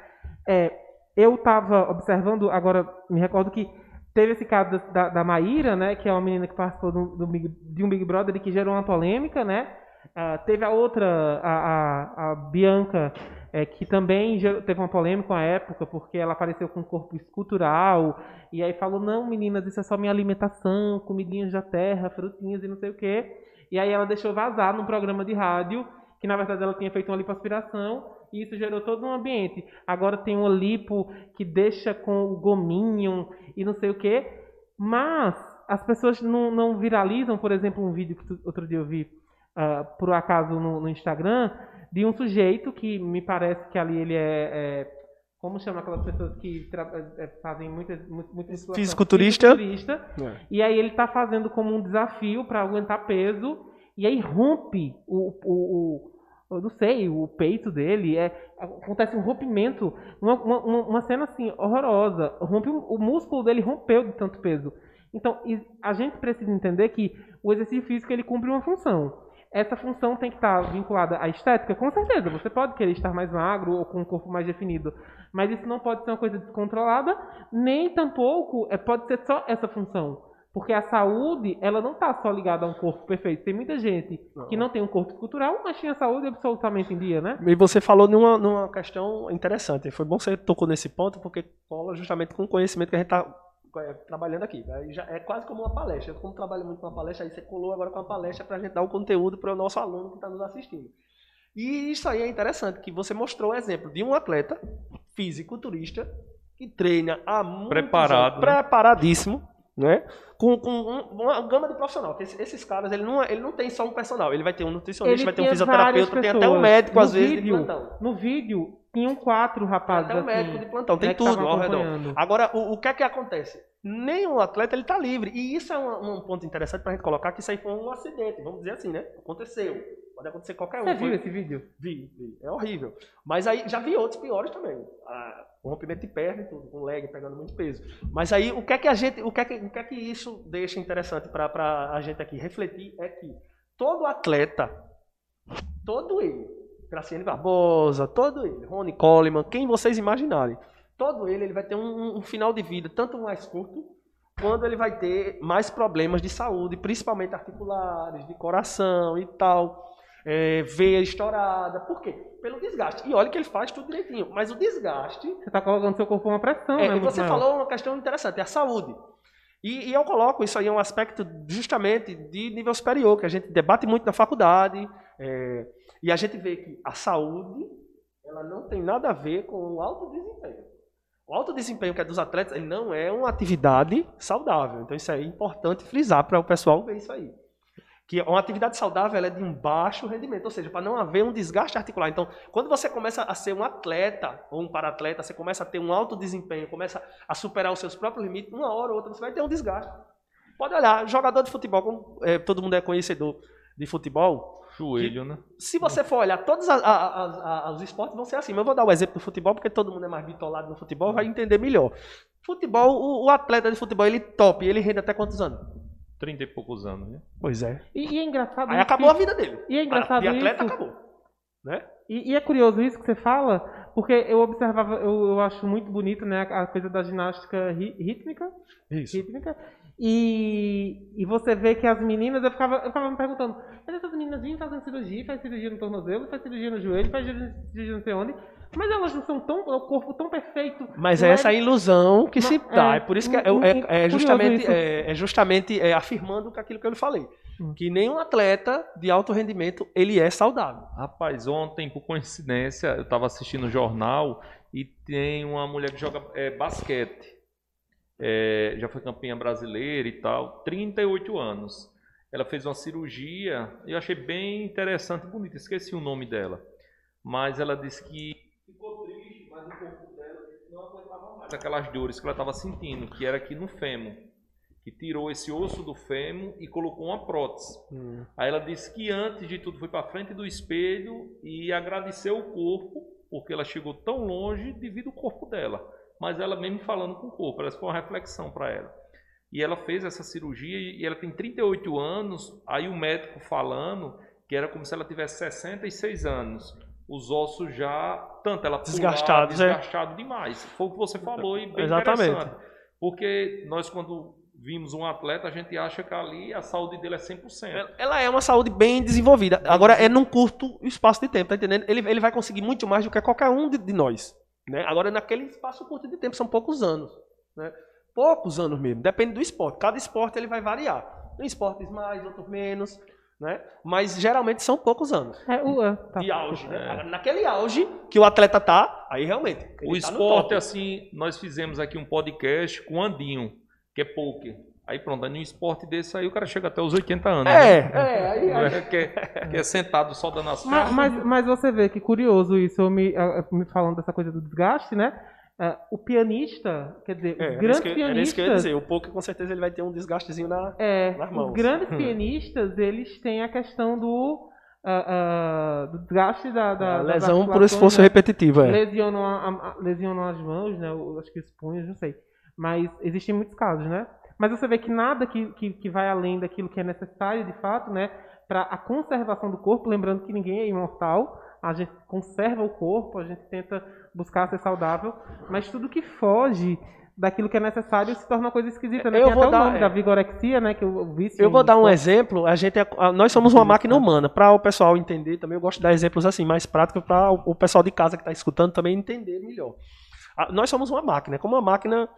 É, eu estava observando, agora me recordo que teve esse caso da, da Maíra, né, que é uma menina que participou do, do de um Big Brother e que gerou uma polêmica, né? Uh, teve a outra, a, a, a Bianca, é, que também teve uma polêmica na época, porque ela apareceu com um corpo escultural, e aí falou, não, meninas, isso é só minha alimentação, comidinhas da terra, frutinhas e não sei o quê. E aí ela deixou vazar num programa de rádio, que na verdade ela tinha feito uma lipoaspiração, e isso gerou todo um ambiente. Agora tem uma lipo que deixa com o gominho e não sei o quê, mas as pessoas não, não viralizam, por exemplo, um vídeo que tu, outro dia eu vi, uh, por acaso, no, no, Instagram, de um sujeito que me parece que ali ele é, é como chama aquelas pessoas que é, fazem muitas muitas fisiculturista, fisiculturista. É. e aí ele está fazendo como um desafio para aguentar peso e aí rompe o, o, o, eu não sei o peito dele é acontece um rompimento uma, uma, uma cena assim horrorosa rompe o músculo dele rompeu de tanto peso. Então a gente precisa entender que o exercício físico ele cumpre uma função essa função tem que estar vinculada à estética, com certeza. Você pode querer estar mais magro ou com um corpo mais definido, mas isso não pode ser uma coisa descontrolada, nem tampouco é, pode ser só essa função. Porque a saúde, ela não está só ligada a um corpo perfeito. Tem muita gente que não tem um corpo cultural, mas tinha saúde absolutamente em dia, né? E você falou numa, numa questão interessante. Foi bom que você tocou nesse ponto, porque cola justamente com o conhecimento que a gente está trabalhando aqui. Aí já é quase como uma palestra. Eu, como trabalho muito com uma palestra, aí você colou agora com uma palestra para a gente dar o conteúdo para o nosso aluno que está nos assistindo. E isso aí é interessante, que você mostrou o exemplo de um atleta fisiculturista que treina há muito Preparado, anos, né? preparadíssimo, né? Com, com uma gama de profissional. Esses, esses caras, ele não, ele não tem só um personal, ele vai ter um nutricionista, ele vai ter um fisioterapeuta, tem até um médico, no às vezes, vídeo, de plantão. No vídeo, tinham quatro rapazes. Até um médico assim, de plantão, tem né, tudo ao redor. Agora, o, o que é que acontece? Nenhum atleta ele está livre. E isso é um, um ponto interessante para a gente colocar, que isso aí foi um acidente, vamos dizer assim, né? Aconteceu. Pode acontecer qualquer um. Você viu Foi- esse vídeo? Vi, vi. É horrível. Mas aí já vi outros piores também. Ah, o rompimento de perna e tudo, com leg pegando muito peso. Mas aí o que é que a gente, o que é que, o que, é que isso deixa interessante para a gente aqui refletir é que todo atleta, todo ele, Graciane Barbosa, todo ele, Rony Coleman, quem vocês imaginarem, todo ele, ele vai ter um, um final de vida tanto mais curto quando ele vai ter mais problemas de saúde, principalmente articulares, de coração e tal é, veia estourada. Por quê? Pelo desgaste. E olha que ele faz tudo direitinho. Mas o desgaste. Você tá colocando seu corpo uma pressão, É, né? e você maior. falou uma questão interessante, é a saúde. E, e eu coloco isso aí é um aspecto justamente de nível superior, que a gente debate muito na faculdade. é, e a gente vê que a saúde ela não tem nada a ver com o alto desempenho. O alto desempenho que é dos atletas, ele não é uma atividade saudável. Então isso é importante frisar para o pessoal ver isso aí. Que uma atividade saudável é de um baixo rendimento, ou seja, para não haver um desgaste articular. Então, quando você começa a ser um atleta ou um paratleta, você começa a ter um alto desempenho, começa a superar os seus próprios limites, uma hora ou outra você vai ter um desgaste. Pode olhar, jogador de futebol, como é, todo mundo é conhecedor de futebol, Joelho, né? se você for olhar, todos a- a- a- a- os esportes vão ser assim. Mas eu vou dar o exemplo do futebol, porque todo mundo é mais bitolado no futebol, vai entender melhor. Futebol, o, o atleta de futebol, ele top, ele rende até quantos anos? 30 e poucos anos, né? Pois é. E, e é engraçado Aí acabou a que- vida dele. E é engraçado De atleta, isso. acabou. Né? E, e é curioso isso que você fala, porque eu observava, eu, eu acho muito bonito, né, a, a coisa da ginástica ri- rítmica, Isso. rítmica. E, e você vê que as meninas, eu ficava, eu ficava me perguntando, mas essas meninas vêm fazendo cirurgia, faz cirurgia no tornozelo, faz cirurgia no joelho, faz cirurgia não sei onde, mas elas não são tão, o corpo tão perfeito. Mas é essa ilusão que Mas- se dá. é, É por isso que é, é- é justamente, é, é justamente é, afirmando aquilo que eu lhe falei. Hum. Que nenhum atleta de alto rendimento ele é saudável. Rapaz, ontem, por coincidência, eu estava assistindo o jornal e tem uma mulher que joga é, basquete. É, já foi campeã brasileira e tal, 38 anos. Ela fez uma cirurgia, eu achei bem interessante e bonito, esqueci o nome dela. Mas ela disse que ficou triste, mas o corpo dela não aguentava mais aquelas dores que ela estava sentindo, que era aqui no fêmur. Que tirou esse osso do fêmur e colocou uma prótese. Aí ela disse que antes de tudo foi para frente do espelho e agradeceu o corpo, porque ela chegou tão longe devido ao corpo dela. Mas ela mesmo falando com o corpo, essa foi uma reflexão para ela. E ela fez essa cirurgia e ela tem 38 anos, aí o médico falando que era como se ela tivesse 66 anos. Os ossos já, tanto ela pulava, Desgastados, é. desgastado demais. Foi o que você falou e bem Exatamente. interessante. Porque nós quando vimos um atleta, a gente acha que ali a saúde dele é 100%. Ela- Ela é uma saúde bem desenvolvida. Agora é num curto espaço de tempo, tá entendendo? Ele, ele vai conseguir muito mais do que qualquer um de, de nós. Né? Agora, naquele espaço curto de tempo, são poucos anos. Né? Poucos anos mesmo. Depende do esporte. Cada esporte ele vai variar. Em esportes mais, outros menos. Né? Mas geralmente são poucos anos. É, o, é, tá. De auge. Né? É. Naquele auge que o atleta tá, aí realmente. O tá esporte, assim, nós fizemos aqui um podcast com o Andinho, que é poker. Aí pronto, aí num esporte desse aí o cara chega até os 80 anos. É, né? é, aí, aí. É, que, é, que é sentado só dando as Mas, mas, mas você vê que curioso isso, eu me, ah, me falando dessa coisa do desgaste, né? Ah, o pianista, quer dizer, É, os era grandes isso que, era isso que eu ia pianistas. dizer. O poker com certeza ele vai ter um desgastezinho na. É, nas os mãos. grandes pianistas, eles têm a questão do, ah, ah, do desgaste da, da, lesão por articulações, esforço né? repetitivo. É. lesionam, a- a- lesionam as mãos, né? Eu acho que os punhos, não sei. Mas existem muitos casos, né? Mas você vê que nada que, que, que vai além daquilo que é necessário, de fato, né? Para a conservação do corpo, lembrando que ninguém é imortal, a gente conserva o corpo, a gente tenta buscar ser saudável, mas tudo que foge daquilo que é necessário se torna uma coisa esquisita, né? Eu Tem vou até o dar- nome é. da vigorexia, né? Que eu vi Eu vou dar um exemplo. A gente é- nós somos uma máquina humana. Para o pessoal entender também, eu gosto de dar exemplos assim mais práticos para o o pessoal de casa que está escutando também entender melhor. Nós somos uma máquina, é como uma máquina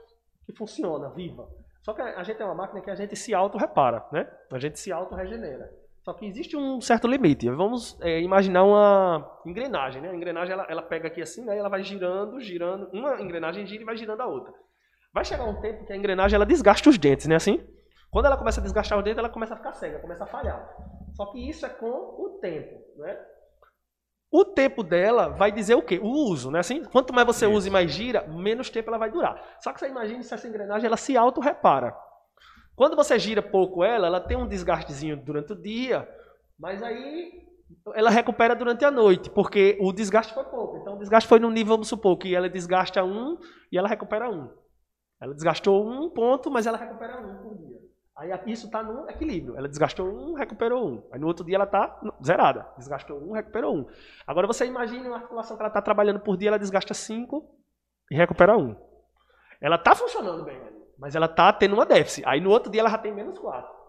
que funciona, viva. Só que a gente é uma máquina que a gente se auto-repara, né? A gente se auto-regenera. Só que existe um certo limite. Vamos é, imaginar uma engrenagem, né? A engrenagem ela, ela pega aqui assim, né? Ela vai girando, girando. Uma engrenagem gira e vai girando a outra. Vai chegar um tempo que a engrenagem ela desgasta os dentes, né? Assim. Quando ela começa a desgastar os dentes, ela começa a ficar cega, começa a falhar. Só que isso é com o tempo, né? O tempo dela vai dizer o quê? O uso, né? Assim, quanto mais você Isso. usa e mais gira, menos tempo ela vai durar. Só que você imagine se essa engrenagem ela se auto-repara. Quando você gira pouco ela, ela tem um desgastezinho durante o dia, mas aí ela recupera durante a noite, porque o desgaste foi pouco. Então o desgaste foi no nível, vamos supor, que ela desgasta um e ela recupera um. Ela desgastou um ponto, mas ela recupera um. Aí isso está no equilíbrio. Ela desgastou um, recuperou um. Aí no outro dia ela está zerada. Desgastou um, recuperou um. Agora você imagine uma articulação que ela está trabalhando por dia, ela desgasta cinco e recupera um. Ela está funcionando bem, mas ela está tendo uma déficit. Aí no outro dia ela já tem menos quatro.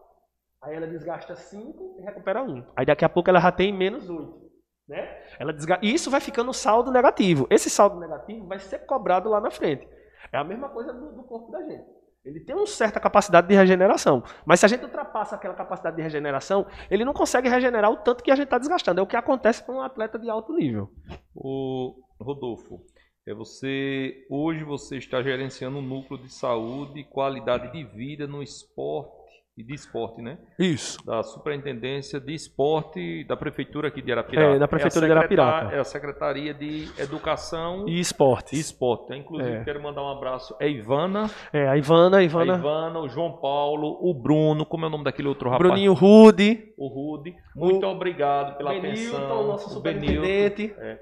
Aí ela desgasta 5 e recupera 1. Aí daqui a pouco ela já tem menos 8. Né? Ela desgasta... E isso vai ficando saldo negativo. Esse saldo negativo vai ser cobrado lá na frente. É a mesma coisa do, do corpo da gente. Ele tem uma certa capacidade de regeneração. Mas se a gente ultrapassa aquela capacidade de regeneração, ele não consegue regenerar o tanto que a gente está desgastando. É o que acontece com um atleta de alto nível. O Rodolfo, é você hoje você está gerenciando um núcleo de saúde e qualidade de vida no esporte de esporte, né? Isso. Da Superintendência de Esporte da Prefeitura aqui de Arapiraca. É, da Prefeitura é de Arapiraca. É a Secretaria de Educação e Esportes. E Esporte. Inclusive, é. quero mandar um abraço a Ivana. É, a Ivana, a Ivana. A Ivana, o João Paulo, o Bruno, como é o nome daquele outro rapaz? Bruninho Rude. O Rude. Muito o obrigado pela Benilton, atenção. nosso superintendente. É.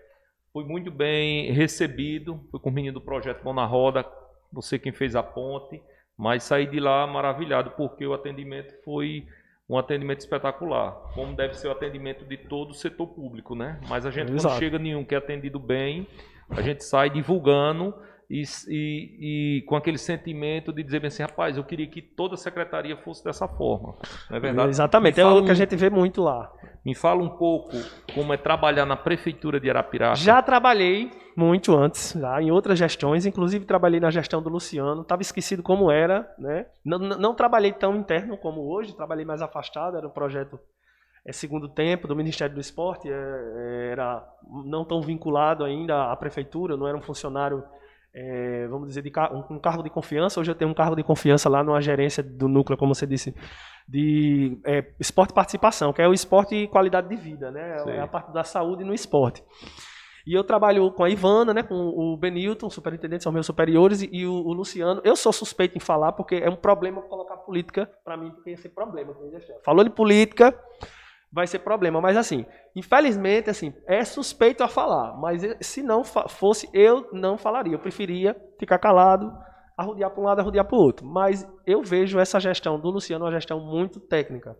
Fui muito bem recebido. Fui com o menino do projeto Mão na Roda. Você quem fez a ponte. Mas saí de lá maravilhado porque o atendimento foi um atendimento espetacular, como deve ser o atendimento de todo o setor público, né? Mas a gente Exato. quando chega nenhum que é atendido bem, a gente sai divulgando e, e, e, com aquele sentimento de dizer assim, rapaz, eu queria que toda a secretaria fosse dessa forma. Não é verdade? Exatamente, é o que a gente vê muito lá. Me fala um pouco como é trabalhar na prefeitura de Arapiraca. Já trabalhei muito antes, já em outras gestões, inclusive trabalhei na gestão do Luciano, estava esquecido como era, né? Não, não, trabalhei tão interno como hoje, trabalhei mais afastado, era um projeto é, segundo tempo do Ministério do Esporte, é, é era não tão vinculado ainda à prefeitura, não era um funcionário é, vamos dizer, de, um, um, cargo de confiança. Hoje eu tenho um cargo de confiança lá numa gerência do núcleo, como você disse, de é, esporte e participação, que é o esporte e qualidade de vida, né? Sim. É a parte da saúde no esporte. E eu trabalho com a Ivana, né, com o Benilton, superintendente, são meus superiores, e, e o, o, Luciano. Eu sou suspeito em falar, porque é um problema colocar política, para mim, porque ia ser problema. Falou de política, vai ser problema. Mas assim, infelizmente, assim, é suspeito a falar. Mas se não fosse, eu não falaria. Eu preferia ficar calado, arrodear para um lado, arrodear para o outro. Mas eu vejo essa gestão do Luciano uma gestão muito técnica.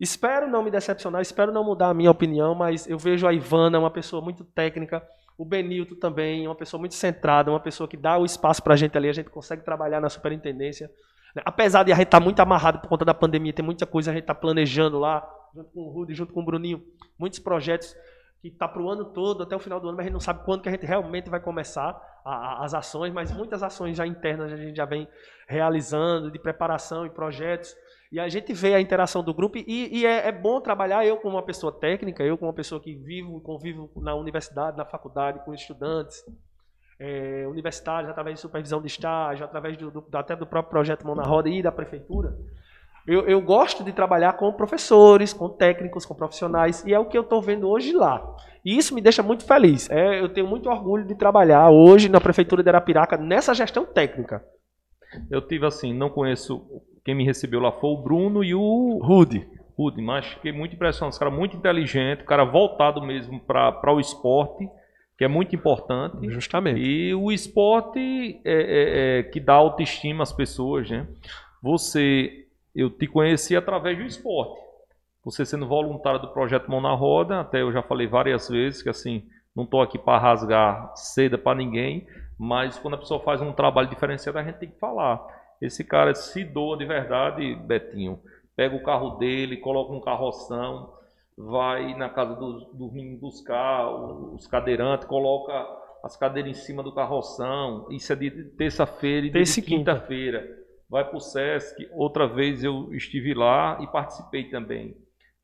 Espero não me decepcionar, espero não mudar a minha opinião, mas eu vejo a Ivana uma pessoa muito técnica, o Benilton também, uma pessoa muito centrada, uma pessoa que dá o espaço para a gente ali, a gente consegue trabalhar na superintendência. Apesar de a gente estar tá muito amarrado por conta da pandemia, tem muita coisa a gente está planejando lá, junto com o Rudy, junto com o Bruninho, muitos projetos que está para o ano todo, até o final do ano, mas a gente não sabe quando que a gente realmente vai começar a, a, as ações, mas muitas ações já internas a gente já vem realizando, de preparação e projetos. E a gente vê a interação do grupo e, e é, é, bom trabalhar, eu como uma pessoa técnica, eu como uma pessoa que vivo e convivo na universidade, na faculdade, com estudantes, é, universitários, através de supervisão de estágio, através do, do, até do próprio projeto Mão na Roda e da prefeitura. Eu, eu, gosto de trabalhar com professores, com técnicos, com profissionais, e é o que eu estou vendo hoje lá. E isso me deixa muito feliz. É, eu tenho muito orgulho de trabalhar hoje na Prefeitura de Arapiraca nessa gestão técnica. Eu tive assim, não conheço quem me recebeu lá foi o Bruno e o Rude. Rude, mas fiquei muito impressionado. Esse cara muito inteligente, cara voltado mesmo para o esporte que é muito importante. Justamente. E o esporte é, é, é, que dá autoestima às pessoas, né? Você, eu te conheci através do esporte. Você sendo voluntário do projeto Mão na Roda, até eu já falei várias vezes que assim, não estou aqui para rasgar seda para ninguém, mas quando a pessoa faz um trabalho diferenciado, a gente tem que falar. Esse cara se doa de verdade, Betinho. Pega o carro dele, coloca um carroção, vai na casa dos, dos meninos buscar os cadeirantes, coloca as cadeiras em cima do carroção. Isso é de terça-feira e de quinta-feira. Vai para o Sesc. Outra vez eu estive lá e participei também.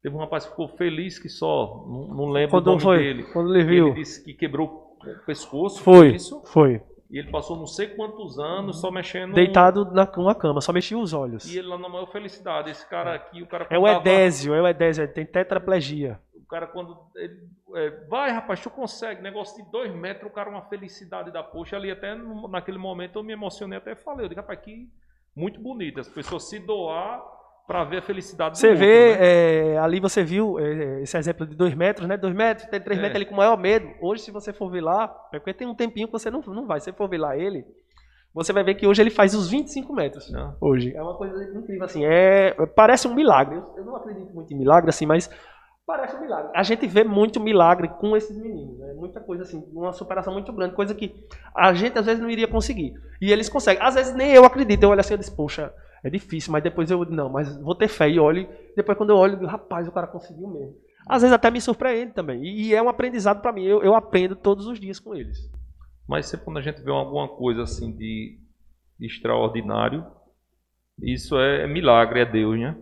Teve um rapaz que ficou feliz que só, não, não lembro quando o nome foi? dele. Quando ele viu. Ele disse que quebrou o pescoço. Foi, isso? foi. E ele passou não sei quantos anos só mexendo. Deitado na uma cama, só mexia os olhos. E ele lá na maior felicidade. Esse cara aqui, o cara. É o Edésio, é o Edésio, ele tem tetraplegia. O cara, quando. Ele, é, vai, rapaz, tu consegue. Negócio de dois metros, o cara, uma felicidade da poxa. Ali, até naquele momento, eu me emocionei, até falei. Eu disse, rapaz, que muito bonito. As pessoas se doar Para ver a felicidade do Você vê, né? é, ali você viu é, esse exemplo de dois metros, né? Dois metros, tem três É. metros ali com o maior medo. Hoje, se você for ver lá, é porque tem um tempinho que você não, não vai. Se você for ver lá ele, você vai ver que hoje ele faz os 25 metros. Hoje. É uma coisa incrível, assim. É, parece um milagre. Eu, eu não acredito muito em milagre, assim, mas parece um milagre. A gente vê muito milagre com esses meninos. Né? Muita coisa, assim, uma superação muito grande, coisa que a gente às vezes não iria conseguir. E eles conseguem. Às vezes nem eu acredito. Eu olho assim e disse, poxa, é difícil, mas depois eu, não, mas vou ter fé e olho. Depois quando eu olho, digo, rapaz, o cara conseguiu mesmo. Às vezes até me surpreende também. E, e é um aprendizado para mim. Eu, eu aprendo todos os dias com eles. Mas sempre quando a gente vê alguma coisa assim de extraordinário, isso é milagre, é Deus, né?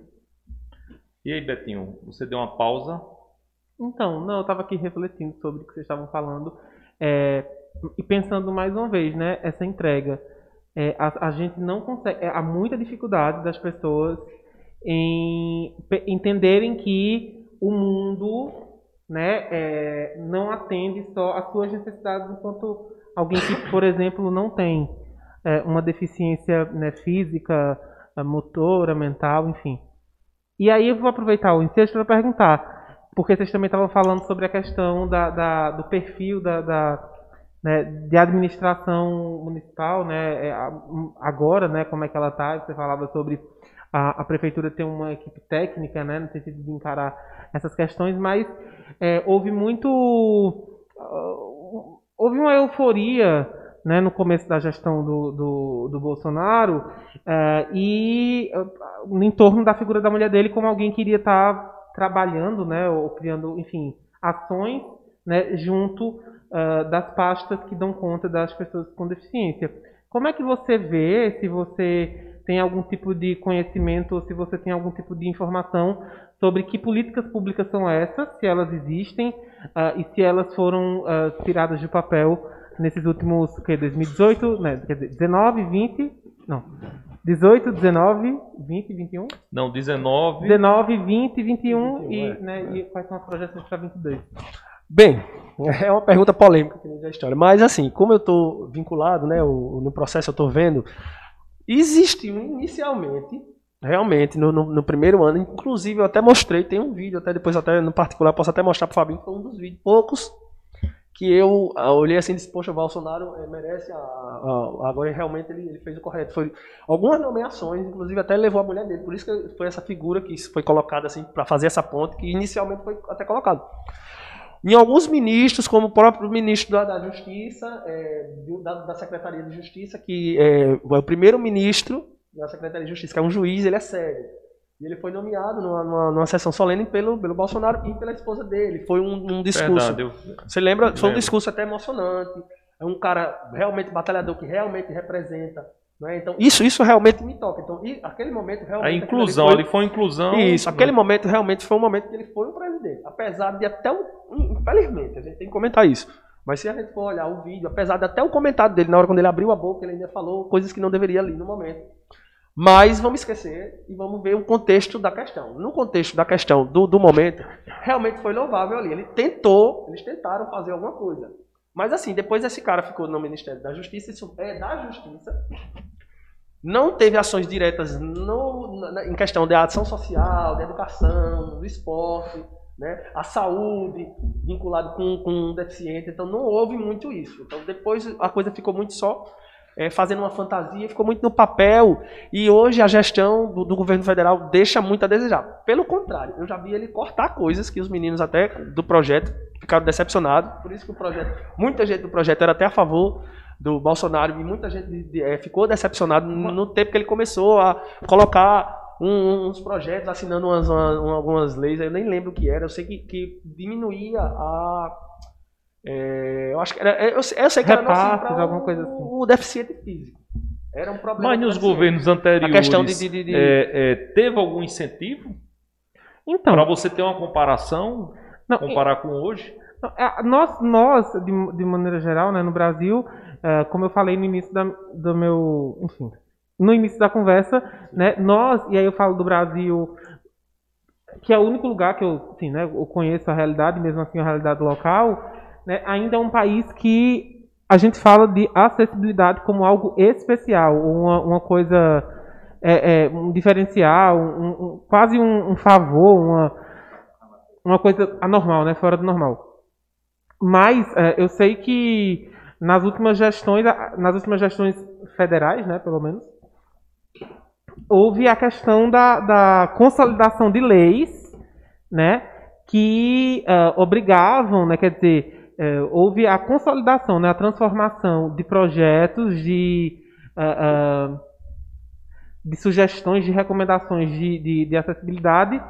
E aí, Betinho, você deu uma pausa? Então, não, eu estava aqui refletindo sobre o que vocês estavam falando é, e pensando mais uma vez, né, essa entrega. É, a, a gente não consegue, é, há muita dificuldade das pessoas em entenderem que o mundo, né, é, não atende só às suas necessidades enquanto alguém que, por exemplo, não tem é, uma deficiência né, física, eh, motora, mental, enfim. E aí eu vou aproveitar o ensejo para perguntar, porque vocês também estavam falando sobre a questão da, da- do perfil da, da, né, de administração municipal, né, é, agora, né, como é que ela está, você falava sobre a, a prefeitura ter uma equipe técnica, né, no sentido de encarar essas questões, mas é, houve muito, ah, houve uma euforia, né, no começo da gestão do, do, do Bolsonaro, é, e uh, em torno da figura da mulher dele como alguém que iria estar trabalhando, né, ou criando, enfim, ações, né, junto uh, das pastas que dão conta das pessoas com deficiência. Como é que você vê, se você tem algum tipo de conhecimento ou se você tem algum tipo de informação sobre que políticas públicas são essas, se elas existem uh, e se elas foram uh, tiradas de papel nesses últimos, que 2018, né, quer dizer, 19, 20, não, 18, 19, 20, 21, Não, 19. 19, 20, 21 21, e, é. né, e quais são as projeções para 22? Bem, é uma pergunta polêmica que da história, mas assim, como eu estou vinculado, né, o- no processo eu estou vendo, existiu inicialmente, realmente, no, no- no primeiro ano, inclusive eu até mostrei, tem um vídeo, até depois até no particular, posso até mostrar para o Fabinho, foi um dos vídeos, poucos, que eu ah, olhei assim e disse, poxa, o Bolsonaro eh, merece, a, a- agora realmente ele, ele fez o correto. Foi algumas nomeações, inclusive até levou a mulher dele, por isso que foi essa figura que foi colocada assim, para fazer essa ponte, que inicialmente foi até colocado. Em alguns ministros, como o próprio ministro da, da Justiça, é, da, da Secretaria de Justiça, que é, é o primeiro ministro da Secretaria de Justiça, que é um juiz, ele é sério. E ele foi nomeado numa, numa, numa sessão solene pelo, pelo Bolsonaro e pela esposa dele. Foi um, um discurso. Verdade, eu- Você lembra? Foi um discurso até emocionante. É um cara realmente batalhador que realmente representa. Né? Então, isso, isso realmente me toca. Então, aquele momento realmente. A aquilo inclusão, ali ali foi inclusão. isso, aquele momento realmente foi um momento que ele foi o presidente. Apesar de até o. Infelizmente, a gente tem que comentar isso. Mas se a gente for olhar o vídeo, apesar de até o comentário dele, na hora quando ele abriu a boca, ele ainda falou coisas que não deveria ali no momento. Mas vamos esquecer e vamos ver o contexto da questão. No contexto da questão do, do momento, realmente foi louvável ali. Ele tentou, eles tentaram fazer alguma coisa. Mas assim, depois esse cara ficou no Ministério da Justiça, isso é da Justiça. Não teve ações diretas no- na- em questão de ação social, de educação, do esporte, né? a saúde, vinculado com, com um deficiente. Então não houve muito isso. Então depois a coisa ficou muito só é, fazendo uma fantasia, ficou muito no papel. E hoje a gestão do, do governo federal deixa muito a desejar. Pelo contrário, eu já vi ele cortar coisas que os meninos até do projeto ficaram decepcionados. Por isso que o projeto, muita gente do projeto era até a favor do Bolsonaro e muita gente de- de- eh, ficou decepcionado no tempo que ele começou a colocar um- uns projetos, assinando umas, uma- uma- algumas leis, eu nem lembro o que era, eu sei que, que diminuía a. eh, eu acho que era. Eu, sei- eu sei que era Repasses, pra alguma o- coisa assim. o deficiente físico. Era um problema. Mas do nos governos anteriores, A questão de- de- de- de- é, é, teve algum incentivo Então, para você ter uma comparação, não, comparar com hoje? Não, é, Nós, nós de, de maneira geral, né, no Brasil, é, como eu falei no início da, do meu, enfim, no início da conversa, né, nós, e aí eu falo do Brasil, que é o único lugar que eu, assim, né, eu conheço a realidade, mesmo assim a realidade local, né, ainda é um país que a gente fala de acessibilidade como algo especial, uma, uma coisa é, é, um diferencial, um, um, quase um, um, favor, uma, uma coisa anormal, né? Fora do normal. Mas é, eu sei que nas últimas gestões, nas últimas gestões federais, né, pelo menos, houve a questão da, da consolidação de leis, né, que uh, obrigavam, né, quer dizer, uh, houve a consolidação, né, a transformação de projetos, de, uh, de sugestões, de recomendações de, de, de, acessibilidade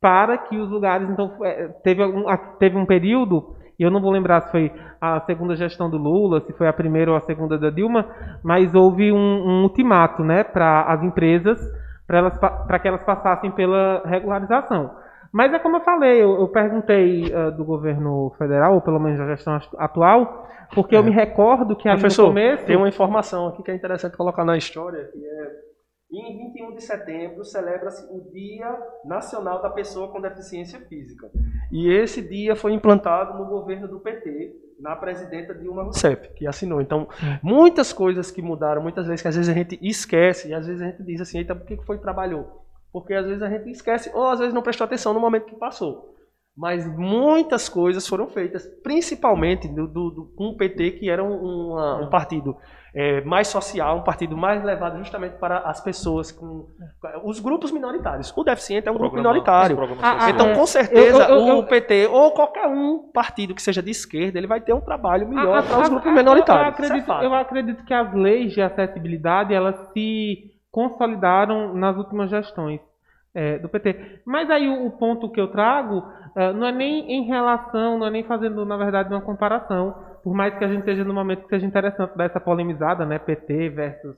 para que os lugares, então, é, teve, um, teve um período e eu não vou lembrar se foi a segunda gestão do Lula, se foi a primeira ou a segunda da Dilma, mas houve um, um ultimato né, para as empresas para que elas passassem pela regularização. Mas é como eu falei, eu, eu perguntei uh, do governo federal, ou pelo menos da gestão atual, porque é. eu me recordo que ali Professor, no começo... tem uma informação aqui que é interessante colocar na história, que é em 21 de setembro celebra-se o Dia Nacional da Pessoa com Deficiência Física. E esse dia foi implantado no governo do PT, na presidenta Dilma Rousseff, que assinou. Então, é. muitas coisas que mudaram, muitas vezes que às vezes a gente esquece, e às vezes a gente diz assim, eita, por que foi que trabalhou? Porque às vezes a gente esquece, ou às vezes não prestou atenção no momento que passou. Mas muitas coisas foram feitas, principalmente do, do, do com o PT, que era um, uma, um partido é, mais social, um partido mais levado justamente para as pessoas com os grupos minoritários. O deficiente é um grupo minoritário. Ah, então, com certeza, eu, eu, eu, o PT ou qualquer um partido que seja de esquerda, ele vai ter um trabalho melhor para os grupos minoritários. Eu acredito, é eu acredito que as leis de acessibilidade elas se consolidaram nas últimas gestões. É, do PT. Mas aí o, o ponto que eu trago uh, não é nem em relação, não é nem fazendo, na verdade, uma comparação por mais que a gente esteja no momento que seja interessante dar essa polemizada, né, PT versus,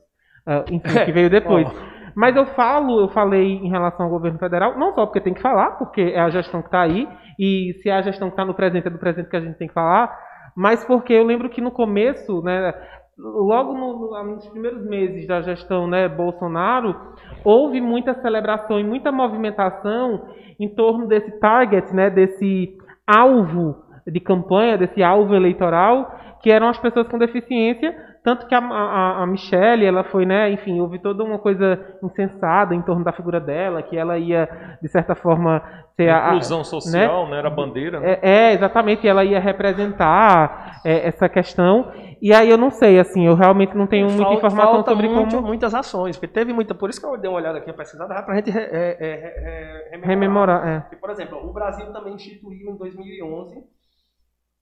uh, enfim, que veio depois. Mas eu falo, eu falei em relação ao governo federal, não só porque tem que falar, porque é a gestão que está aí, e se é a gestão que está no presente é do presente que a gente tem que falar, mas porque eu lembro que no começo, né, logo no, nos primeiros meses da gestão né, Bolsonaro, houve muita celebração e muita movimentação em torno desse target, né, desse alvo de campanha, desse alvo eleitoral, que eram as pessoas com deficiência, tanto que a, a, a Michelle, ela foi, né, enfim, houve toda uma coisa insensada em torno da figura dela, que ela ia, de certa forma, ser a... Inclusão social, né, né era a bandeira. Né? É, é, exatamente, ela ia representar é, essa questão, e aí eu não sei, assim, eu realmente não tenho muita informação falta sobre muito, como... muitas ações, porque teve muita, por isso que eu dei uma olhada aqui, pesquisada, para a gente re, é, é, rememorar. rememorar é. Porque, por exemplo, o Brasil também instituiu em 2011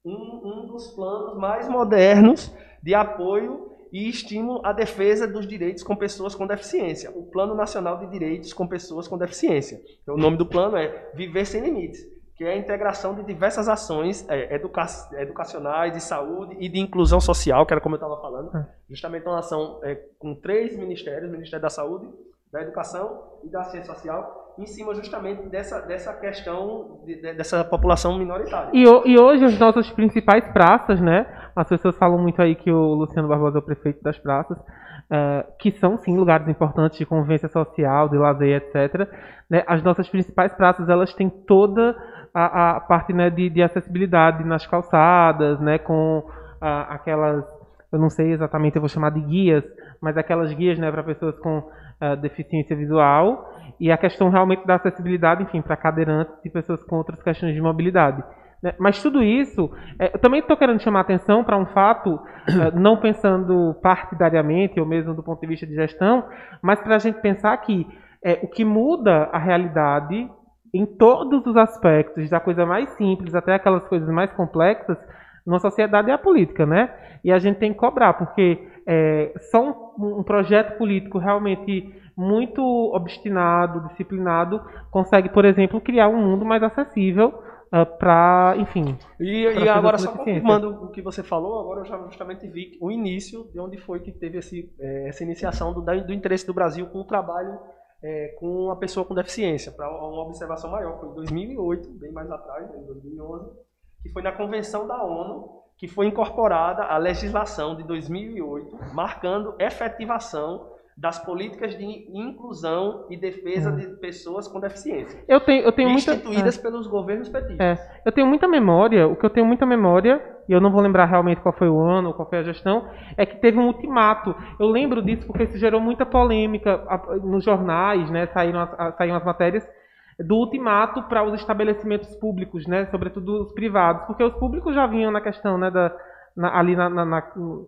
um, um dos planos mais modernos de apoio e estímulo à defesa dos direitos com pessoas com deficiência. O Plano Nacional de Direitos com Pessoas com Deficiência. Então, o nome do plano é Viver Sem Limites, que é a integração de diversas ações é, educa educacionais, de saúde e de inclusão social, que era como eu estava falando. É. Justamente uma ação é, com três ministérios, o Ministério da Saúde, da Educação e da Ciência Social, em cima justamente dessa, dessa questão de, de, dessa população minoritária. E, e, hoje as nossas principais praças, né? As pessoas falam muito aí que o Luciano Barbosa é o prefeito das praças, uh, que são sim lugares importantes de convivência social, de lazer, etc. Né? As nossas principais praças elas têm toda a, a parte né, de, de, acessibilidade nas calçadas, né? Com uh, aquelas, eu não sei exatamente, eu vou chamar de guias, mas aquelas guias né, para pessoas com uh, deficiência visual e a questão realmente da acessibilidade, enfim, para cadeirantes e pessoas com outras questões de mobilidade. Né? Mas tudo isso, é, eu também estou querendo chamar atenção para um fato, é, não pensando partidariamente ou mesmo do ponto de vista de gestão, mas para a gente pensar que é, o que muda a realidade em todos os aspectos, da coisa mais simples até aquelas coisas mais complexas, numa sociedade é a política, né? E a gente tem que cobrar, porque é, só um, um projeto político realmente muito obstinado, disciplinado, consegue, por exemplo, criar um mundo mais acessível uh, ah, para, enfim. E, e agora, só confirmando o que você falou, agora eu já justamente vi o início de onde foi que teve esse, é, essa iniciação do, do interesse do Brasil com o trabalho é, com uma pessoa com deficiência, para uma observação maior. Foi em 2008, bem mais atrás, né, em 2011, que foi na Convenção da ONU que foi incorporada a legislação de 2008, marcando efetivação das políticas de inclusão e defesa hum. de pessoas com deficiência. Eu tenho, eu tenho instituídas muita, pelos governos petistas. É, eu tenho muita memória. O que eu tenho muita memória e eu não vou lembrar realmente qual foi o ano, qual foi a gestão, é que teve um ultimato. Eu lembro disso porque isso gerou muita polêmica nos jornais, né? Saíram as, saíram as matérias do ultimato para os estabelecimentos públicos, né? Sobretudo os privados, porque os públicos já vinham na questão, né? Da, na, ali na, na, na,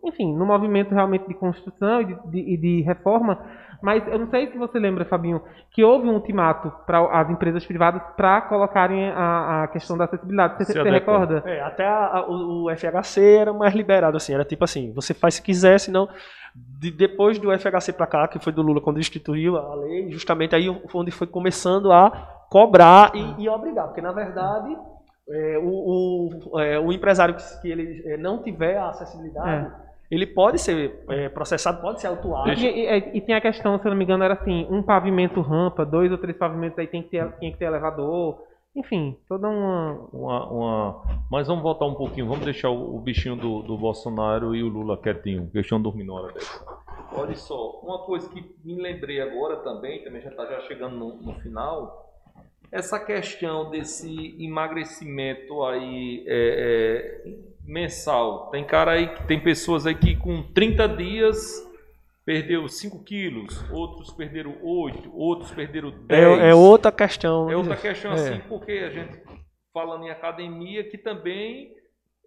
enfim, no movimento realmente de construção e de, de, de, reforma, mas eu não sei se você lembra, Fabinho, que houve um ultimato para as empresas privadas para colocarem a, a, questão da acessibilidade. Você, você recorda? É, até a, o, o, FHC era mais liberado, assim, era tipo assim, você faz se quiser, senão de, depois do FHC para cá, que foi do Lula quando instituiu a lei, justamente aí onde foi começando a cobrar e, e obrigar, porque na verdade é, o, o, é, o, empresário que, que ele é, não tiver a acessibilidade, é. ele pode ser é, processado, pode ser autuado. E, e, e, tem a questão, se eu não me engano, era assim, um pavimento rampa, dois ou três pavimentos aí tem que ter, tem que ter elevador. Enfim, toda uma... uma, uma... Mas vamos voltar um pouquinho, vamos deixar o, o bichinho do, do, Bolsonaro e o Lula quietinho, porque eles dormindo na hora dessa. Olha só, uma coisa que me lembrei agora também, também já está já chegando no, no final, essa questão desse emagrecimento aí é, é, mensal. Tem cara aí, tem pessoas aí que com 30 dias perdeu 5 quilos, outros perderam 8, outros perderam 10. É, é outra questão. É outra questão, assim, é. porque a gente falando em academia que também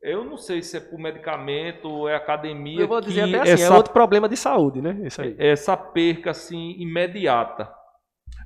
eu não sei se é por medicamento ou é academia. Eu vou dizer até assim, é essa, é outro problema de saúde, né? Isso aí. Essa perca assim imediata.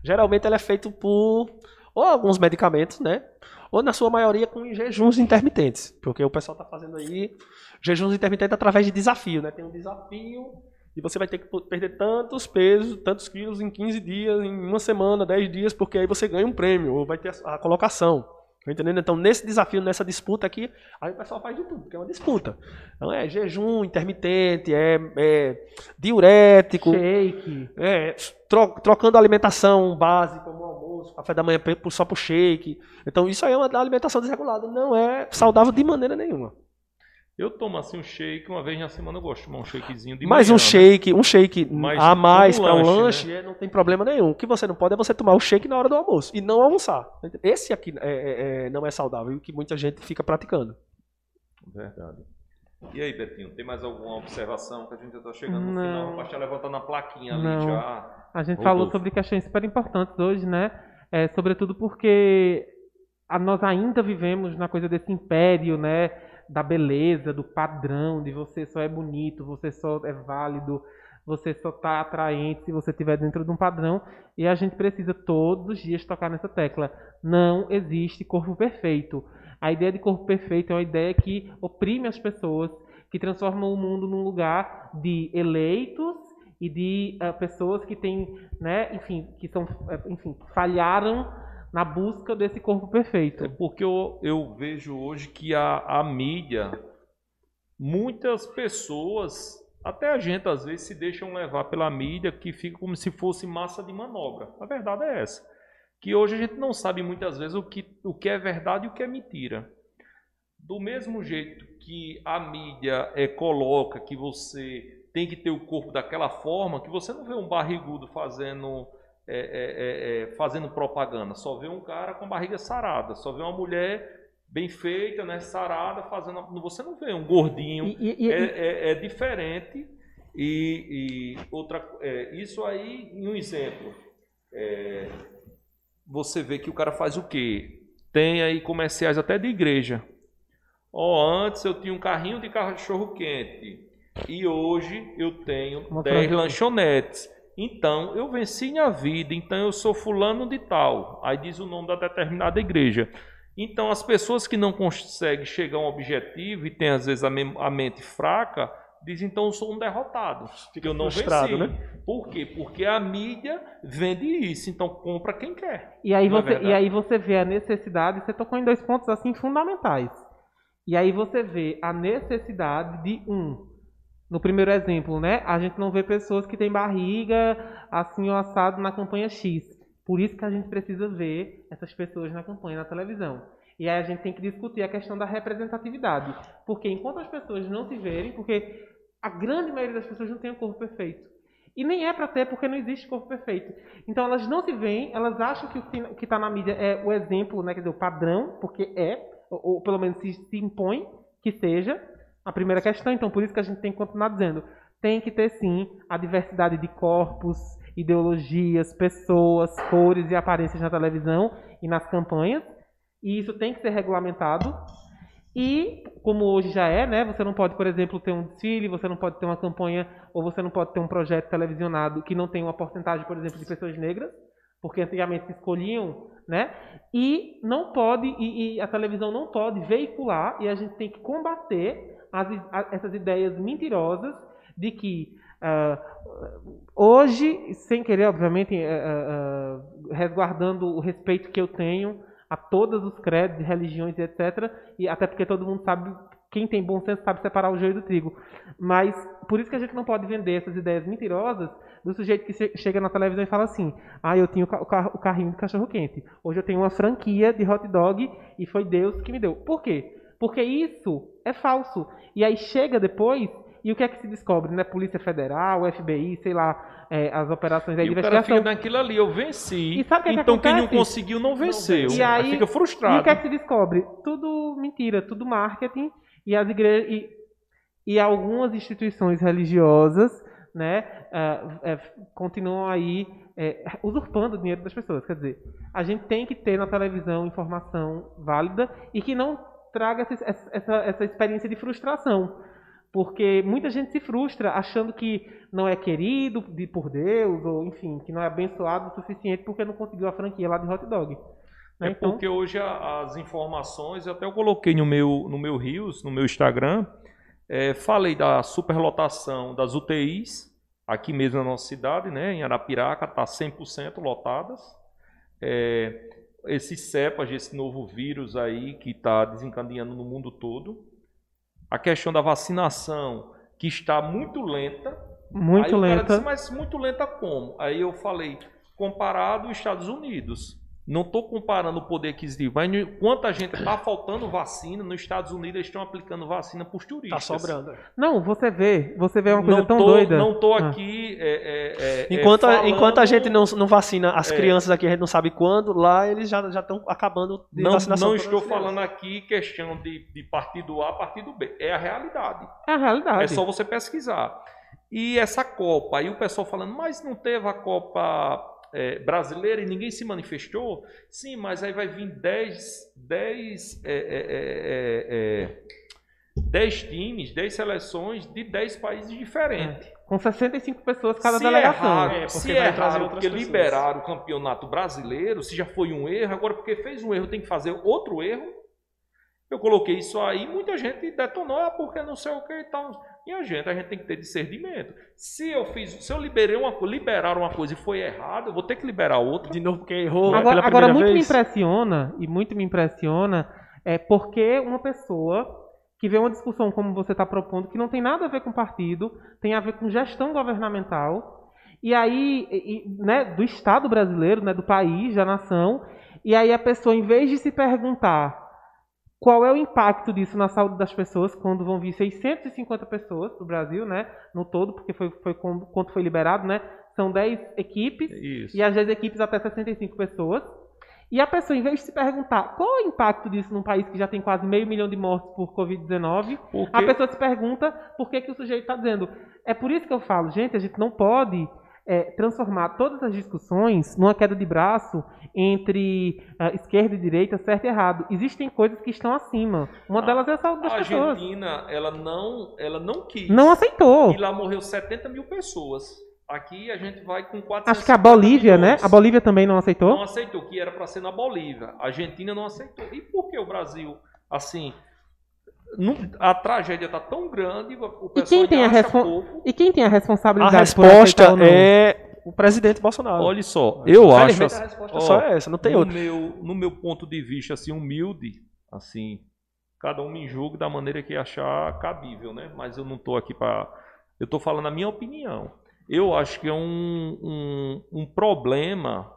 Geralmente ela é feita por ou alguns medicamentos, né? Ou na sua maioria com jejuns intermitentes, porque o pessoal está fazendo aí jejuns intermitentes através de desafio, né? Tem um desafio e você vai ter que perder tantos pesos, tantos quilos em 15 dias, em uma semana, 10 dias, porque aí você ganha um prêmio, ou vai ter a colocação. Tá entendendo? Então, nesse desafio, nessa disputa aqui, aí o pessoal faz de tudo, porque é uma disputa. Então, é jejum intermitente, é, é diurético. Shake. É, tro, trocando alimentação base, como almoço, café da manhã só pro shake. Então, isso aí é uma alimentação desregulada. Não é saudável de maneira nenhuma. Eu tomo assim um shake uma vez na semana, eu gosto de tomar um shakezinho de Mas manhã, um né? shake, né? um shake mais a mais para um lanche, né? não tem problema nenhum. O que você não pode é você tomar o shake na hora do almoço e não almoçar. Esse aqui é, é, é, não é saudável e que muita gente fica praticando. Verdade. E aí, Betinho, tem mais alguma observação que a gente já está chegando no não. final? Basta levantando a plaquinha ali não. já. A gente falou sobre questões super importantes hoje, né? É, sobretudo porque a, nós ainda vivemos na coisa desse império, né? da beleza, do padrão, de você só é bonito, você só é válido, você só está atraente se você estiver dentro de um padrão. E a gente precisa todos os dias tocar nessa tecla. Não existe corpo perfeito. A ideia de corpo perfeito é uma ideia que oprime as pessoas, que transforma o mundo num lugar de eleitos e de uh, pessoas que têm, né, enfim, que são, eh, enfim, falharam na busca desse corpo perfeito. É porque eu, eu vejo hoje que a, a mídia, muitas pessoas, até a gente às vezes se deixam levar pela mídia que fica como se fosse massa de manobra. A verdade é essa. Que hoje a gente não sabe muitas vezes o que, o que é verdade e o que é mentira. Do mesmo jeito que a mídia é, coloca que você tem que ter o corpo daquela forma, que você não vê um barrigudo fazendo é é, é, é, fazendo propaganda. Só vê um cara com barriga sarada, só vê uma mulher bem feita, né, sarada, fazendo. Você não vê um gordinho. E, e, é, é, diferente. E, e outra, isso aí, em um exemplo, você vê que o cara faz o quê? Tem aí comerciais até de igreja. Oh, antes eu tinha um carrinho de cachorro quente e hoje eu tenho 10 lanchonetes. Então, eu venci minha vida, então eu sou fulano de tal. Aí diz o nome da determinada igreja. Então, as pessoas que não conseguem chegar a um objetivo e têm às vezes a, a mente fraca, dizem então eu sou um derrotado. Fica eu não venci. Né? Por quê? Porque a mídia vende isso, então compra quem quer. E aí, você, e aí você vê a necessidade, você tocou em dois pontos assim fundamentais. E aí você vê a necessidade de um no primeiro exemplo, né? A gente não vê pessoas que têm barriga assim ou assado na campanha X. Por isso que a gente precisa ver essas pessoas na campanha na televisão. E aí a gente tem que discutir a questão da representatividade. Porque enquanto as pessoas não se verem, porque a grande maioria das pessoas não tem o corpo perfeito. E nem é para ter, porque não existe corpo perfeito. Então elas não se veem, elas acham que o que está na mídia é o exemplo, né, quer dizer, o padrão, porque é, ou, ou pelo menos se, se impõe que seja a primeira questão. Então, por isso que a gente tem que continuar dizendo, tem que ter sim a diversidade de corpos, ideologias, pessoas, cores e aparências na televisão e nas campanhas. E isso tem que ser regulamentado. E, como hoje já é, né, você não pode, por exemplo, ter um desfile, você não pode ter uma campanha, ou você não pode ter um projeto televisionado que não tenha uma porcentagem, por exemplo, de pessoas negras, porque antigamente se escolhiam, né? E não pode, e, e a televisão não pode veicular, e a gente tem que combater as, essas ideias mentirosas de que uh, hoje, sem querer, obviamente, uh, uh, resguardando o respeito que eu tenho a todos os credos, religiões etc. E até porque todo mundo sabe, quem tem bom senso sabe separar o joio do trigo. Mas por isso que a gente não pode vender essas ideias mentirosas do sujeito que chega na televisão e fala assim: ah, eu tinha o, car o carrinho de cachorro quente. Hoje eu tenho uma franquia de hot dog e foi Deus que me deu. Por quê? Porque isso é falso. E aí chega depois e o que é que se descobre? Né? Polícia Federal, FBI, sei lá, é, as operações aí e investigação. O cara fica naquilo ali, eu venci. Que então que quem não conseguiu não venceu. E aí fica frustrado. E o que é que se descobre? Tudo mentira, tudo marketing. E as igrejas e, e algumas instituições religiosas, né, uh, uh, continuam aí uh, usurpando o dinheiro das pessoas. Quer dizer, a gente tem que ter na televisão informação válida e que não traga essa, essa, essa experiência de frustração. Porque muita gente se frustra achando que não é querido por Deus, ou enfim, que não é abençoado o suficiente porque não conseguiu a franquia lá de hot dog. Né? É então, porque hoje as informações, até eu coloquei no meu, no meu Rios, no meu Instagram, é, falei da superlotação das UTIs, aqui mesmo na nossa cidade, né, em Arapiraca, está 100% lotadas. É, esse cepas, esse novo vírus aí que está desencadeando no mundo todo a questão da vacinação, que está muito lenta. Muito Aí lenta. Disse, mas muito lenta como? Aí eu falei, comparado aos Estados Unidos. Não estou comparando o poder aquisitivo, mas quanta gente está faltando vacina, nos Estados Unidos eles estão aplicando vacina para os turistas. Está sobrando. Não, você vê, você vê uma coisa não tão tô, doida. Não estou ah. aqui. É, é, é, enquanto, falando... a, enquanto a gente não, não vacina as é. crianças aqui, a gente não sabe quando, lá eles já estão acabando de não, vacinação. Não estou falando aqui questão de, de partido A, partido B. É a realidade. É a realidade. É só você pesquisar. E essa Copa, aí o pessoal falando, mas não teve a Copa é, brasileira e ninguém se manifestou, sim, mas aí vai vir 10, 10, é, é, 10 times, 10 seleções de 10 países diferentes. Com 65 pessoas cada se delegação. Erraram, é, se erraram porque pessoas. liberaram o campeonato brasileiro, se já foi um erro, agora porque fez um erro tem que fazer outro erro. Eu coloquei isso aí, muita gente detonou, ah, porque não sei o que e tal. E a gente, a gente tem que ter discernimento. Se eu fiz, se eu liberei uma, liberar uma coisa e foi errado, eu vou ter que liberar outra. De novo, porque errou. Agora, agora muito vez. me impressiona, e muito me impressiona, é porque uma pessoa que vê uma discussão como você está propondo, que não tem nada a ver com partido, tem a ver com gestão governamental, e aí, e, né, do Estado brasileiro, né, do país, da nação, e aí a pessoa, em vez de se perguntar qual é o impacto disso na saúde das pessoas quando vão vir 650 pessoas para o Brasil, né? No todo, porque foi, foi quanto foi liberado, né? São 10 equipes Isso. e as 10 equipes até 65 pessoas. E a pessoa, em vez de se perguntar qual é o impacto disso num país que já tem quase meio milhão de mortes por Covid-19, a pessoa se pergunta por que, que o sujeito está dizendo. É por isso que eu falo, gente, a gente não pode é, transformar todas as discussões numa queda de braço entre uh, esquerda e direita, certo e errado. Existem coisas que estão acima. Uma a, delas é a saúde das a pessoas. A Argentina, ela não, ela não quis. Não aceitou. E lá morreu 70 mil pessoas. Aqui a gente vai com 400 Acho que a Bolívia, milhões. né? A Bolívia também não aceitou? Não aceitou, que era para ser na Bolívia. A Argentina não aceitou. E por que o Brasil, assim, a tragédia está tão grande, o pessoal e quem tem a respon... E quem tem a responsabilidade? A resposta é o presidente Bolsonaro. Olha só, eu acho. A resposta ó, só é essa, não tem no outra. Meu, no meu ponto de vista, assim, humilde, assim, cada um me julgue da maneira que achar cabível, né? Mas eu não estou aqui para. Eu estou falando a minha opinião. Eu acho que é um, um, um problema,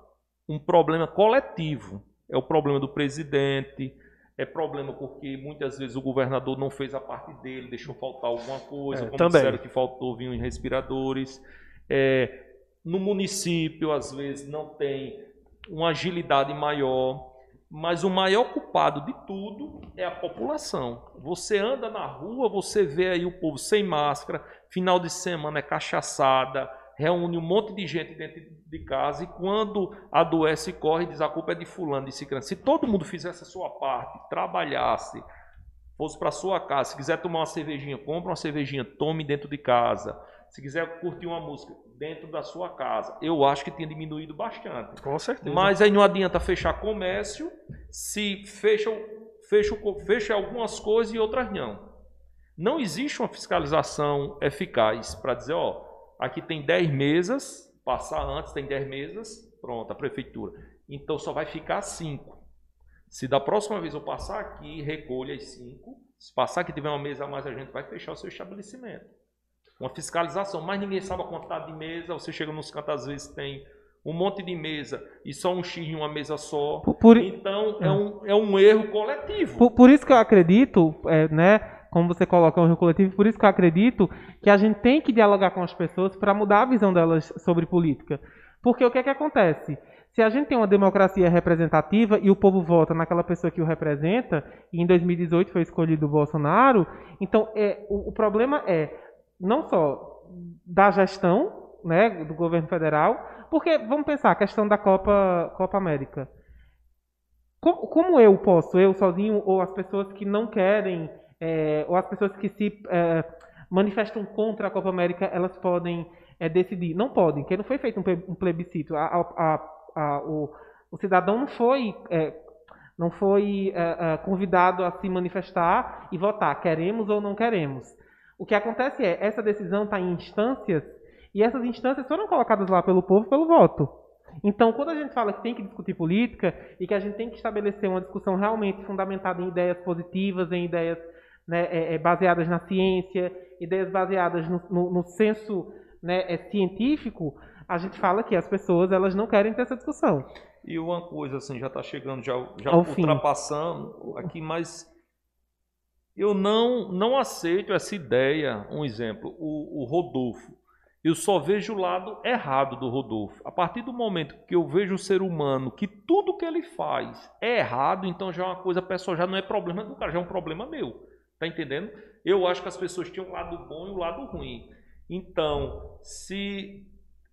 um problema coletivo. É o problema do presidente, é problema porque muitas vezes o governador não fez a parte dele, deixou faltar alguma coisa, é, como também. disseram que faltou vinho em respiradores. É, no município, às vezes, não tem uma agilidade maior. Mas o maior culpado de tudo é a população. Você anda na rua, você vê aí o povo sem máscara, final de semana é cachaçada, reúne um monte de gente dentro de casa e quando adoece corre diz a culpa é de fulano, de ciclano. Se todo mundo fizesse a sua parte, trabalhasse, fosse para sua casa, se quiser tomar uma cervejinha, compra uma cervejinha, tome dentro de casa. Se quiser curtir uma música dentro da sua casa, eu acho que tinha diminuído bastante. Com certeza. Mas aí não adianta fechar comércio se fecham, fecham, fecha algumas coisas e outras não. Não existe uma fiscalização eficaz para dizer, ó, aqui tem 10 mesas, passar antes tem 10 mesas, pronto, a prefeitura. Então só vai ficar 5. Se da próxima vez eu passar aqui, recolha as 5. Se passar que tiver uma mesa a mais, a gente vai fechar o seu estabelecimento uma fiscalização, mas ninguém sabe a quantidade de mesa. Você chega nos cantos, às vezes tem um monte de mesa e só um X em uma mesa só. Por, então é, é, um, é um erro coletivo. Por, por isso que eu acredito, é, né, como você coloca, é um erro coletivo, por isso que eu acredito que a gente tem que dialogar com as pessoas para mudar a visão delas sobre política. Porque o que é que acontece? Se a gente tem uma democracia representativa e o povo vota naquela pessoa que o representa, e em 2018 foi escolhido o Bolsonaro, então é, o, o problema é não só da gestão né, do governo federal, porque vamos pensar a questão da Copa, Copa América. Como, como eu posso, eu sozinho, ou as pessoas que não querem, é, ou as pessoas que se é, manifestam contra a Copa América, elas podem é, decidir? Não podem, porque não foi feito um plebiscito. A, a, a, o, o, cidadão não foi, é, não foi é, é, convidado a se manifestar e votar, queremos ou não queremos. O que acontece é, essa decisão está em instâncias, e essas instâncias foram colocadas lá pelo povo pelo voto. Então, quando a gente fala que tem que discutir política e que a gente tem que estabelecer uma discussão realmente fundamentada em ideias positivas, em ideias né, é, é, baseadas na ciência, ideias baseadas no, no, no senso né, é, científico, a gente fala que as pessoas elas não querem ter essa discussão. E uma coisa assim, já está chegando, já, já ultrapassando fim. aqui, mas eu não, não aceito essa ideia. Um exemplo, o, o Rodolfo. Eu só vejo o lado errado do Rodolfo. A partir do momento que eu vejo o ser humano que tudo que ele faz é errado, então já é uma coisa pessoal, já não é problema do cara, já é um problema meu. Tá entendendo? Eu acho que as pessoas tinham um lado bom e um lado ruim. Então, se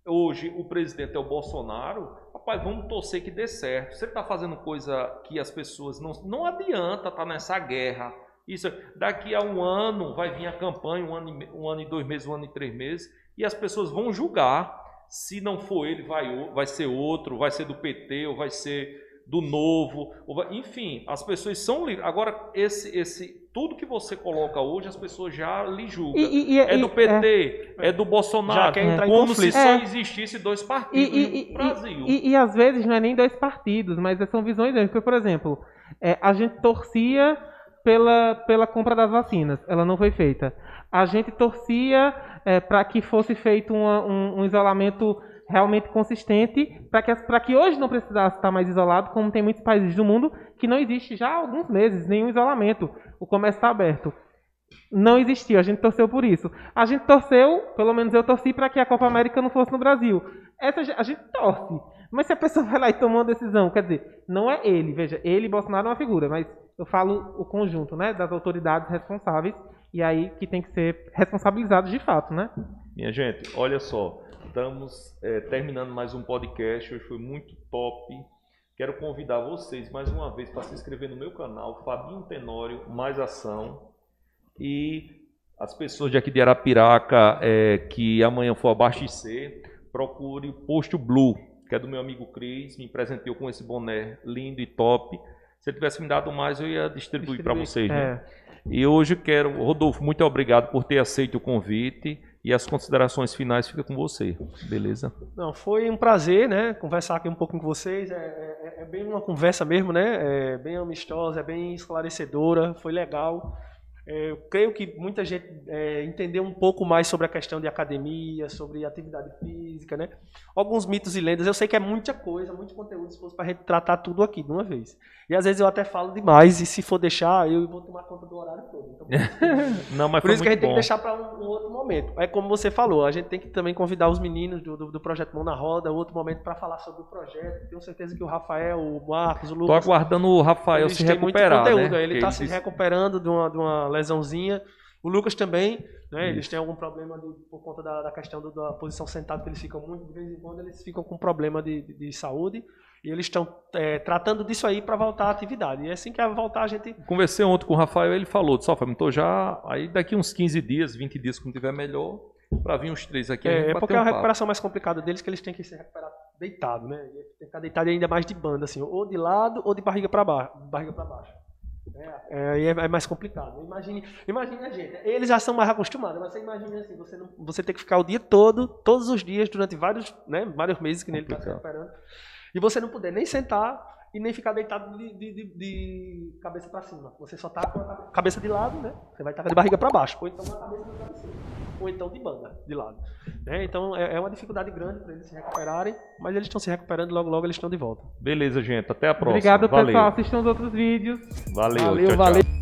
hoje o presidente é o Bolsonaro, rapaz, vamos torcer que dê certo. Você está fazendo coisa que as pessoas não. Não adianta estar tá nessa guerra isso, daqui a um ano vai vir a campanha, um ano, um ano e dois meses, um ano e três meses, e as pessoas vão julgar. Se não for ele, vai, vai ser outro, vai ser do PT, ou vai ser do novo, vai, enfim, as pessoas são livres. Agora, esse, esse, tudo que você coloca hoje, as pessoas já lhe julgam. E, e, é do PT, é, é do Bolsonaro, já quer entrar como se só é. existisse dois partidos no Brasil. E, às vezes não é nem dois partidos, mas são visões. Porque, por exemplo, é, a gente torcia pela, pela compra das vacinas. Ela não foi feita. A gente torcia é, para que fosse feito uma, um, um, isolamento realmente consistente, para que, que hoje não precisasse estar mais isolado, como tem muitos países do mundo que não existe já há alguns meses nenhum isolamento. O comércio está aberto. Não existiu, a gente torceu por isso. A gente torceu, pelo menos eu torci, para que a Copa América não fosse no Brasil. Essa a gente torce. Mas se a pessoa vai lá e toma uma decisão, quer dizer, não é ele, veja, ele, Bolsonaro, é uma figura, mas eu falo o conjunto, né, das autoridades responsáveis, e aí que tem que ser responsabilizados de fato, né? Minha gente, olha só, estamos é, terminando mais um podcast, hoje foi muito top. Quero convidar vocês mais uma vez para se inscrever no meu canal, Fabinho Tenório, Mais Ação. E as pessoas de aqui de Arapiraca é, que amanhã for abastecer, procure o Posto Blue que é do meu amigo Cris, me presenteou com esse boné lindo e top. Se ele tivesse me dado mais, eu ia distribuir para vocês. Né? É. E hoje quero, Rodolfo, muito obrigado por ter aceito o convite e as considerações finais ficam com você, beleza? Não, foi um prazer, né, conversar aqui um pouco com vocês. É, é, é bem uma conversa mesmo, né? É bem amistosa, é bem esclarecedora, foi legal. É, eu creio que muita gente é, entendeu um pouco mais sobre a questão de academia, sobre atividade física, né? Alguns mitos e lendas. Eu sei que é muita coisa, muito conteúdo se fosse para a gente tratar tudo aqui de uma vez. E às vezes eu até falo demais, e se for deixar, eu vou tomar conta do horário todo. Então, Não, mas por isso que a gente muito tem que bom. deixar para um, um outro momento. É como você falou, a gente tem que também convidar os meninos do, do, do projeto Mão na Roda, outro momento para falar sobre o projeto. Tenho certeza que o Rafael, o Marcos, o Lucas. aguardando o Rafael se têm muito recuperar, conteúdo, né? Ele está se recuperando de uma, de uma lesãozinha. O Lucas também, né? Eles têm algum problema de- por conta da, da questão do- da posição sentada, que eles ficam muito, de vez em quando, eles ficam com problema de, de- de saúde. E eles estão é, tratando disso aí para voltar à atividade. E assim que voltar, a gente. Conversei ontem com o Rafael, ele falou, disse, ó, Fábio, tô já, aí daqui uns 15 dias, 20 dias, quando tiver melhor, pra vir uns três aqui, É, é porque é a papo. recuperação mais complicada deles, que eles têm que se recuperar deitado, né? E Tem que ficar deitado ainda mais de banda, assim, ou de lado ou de barriga para baixo. Barriga para baixo. É, aí é, é mais complicado. Imagine, imagine a gente. Eles já são mais acostumados, mas você imagina assim, você, não, você tem que ficar o dia todo, todos os dias, durante vários, né, vários meses que ele está se Complicado. recuperando, e você não puder nem sentar e nem ficar deitado de, de- de- de cabeça para cima. Você só tá com a cabeça de lado, né? Você vai estar de barriga para baixo, ou então com a cabeça no travesseiro, ou então de banda, de lado. né? Então é, é uma dificuldade grande para eles se recuperarem, mas eles estão se recuperando e logo logo eles estão de volta. Beleza, gente, até a próxima. Obrigado, valeu. pessoal. Assistam os outros vídeos. Valeu, Valeu, tchau, tchau. valeu.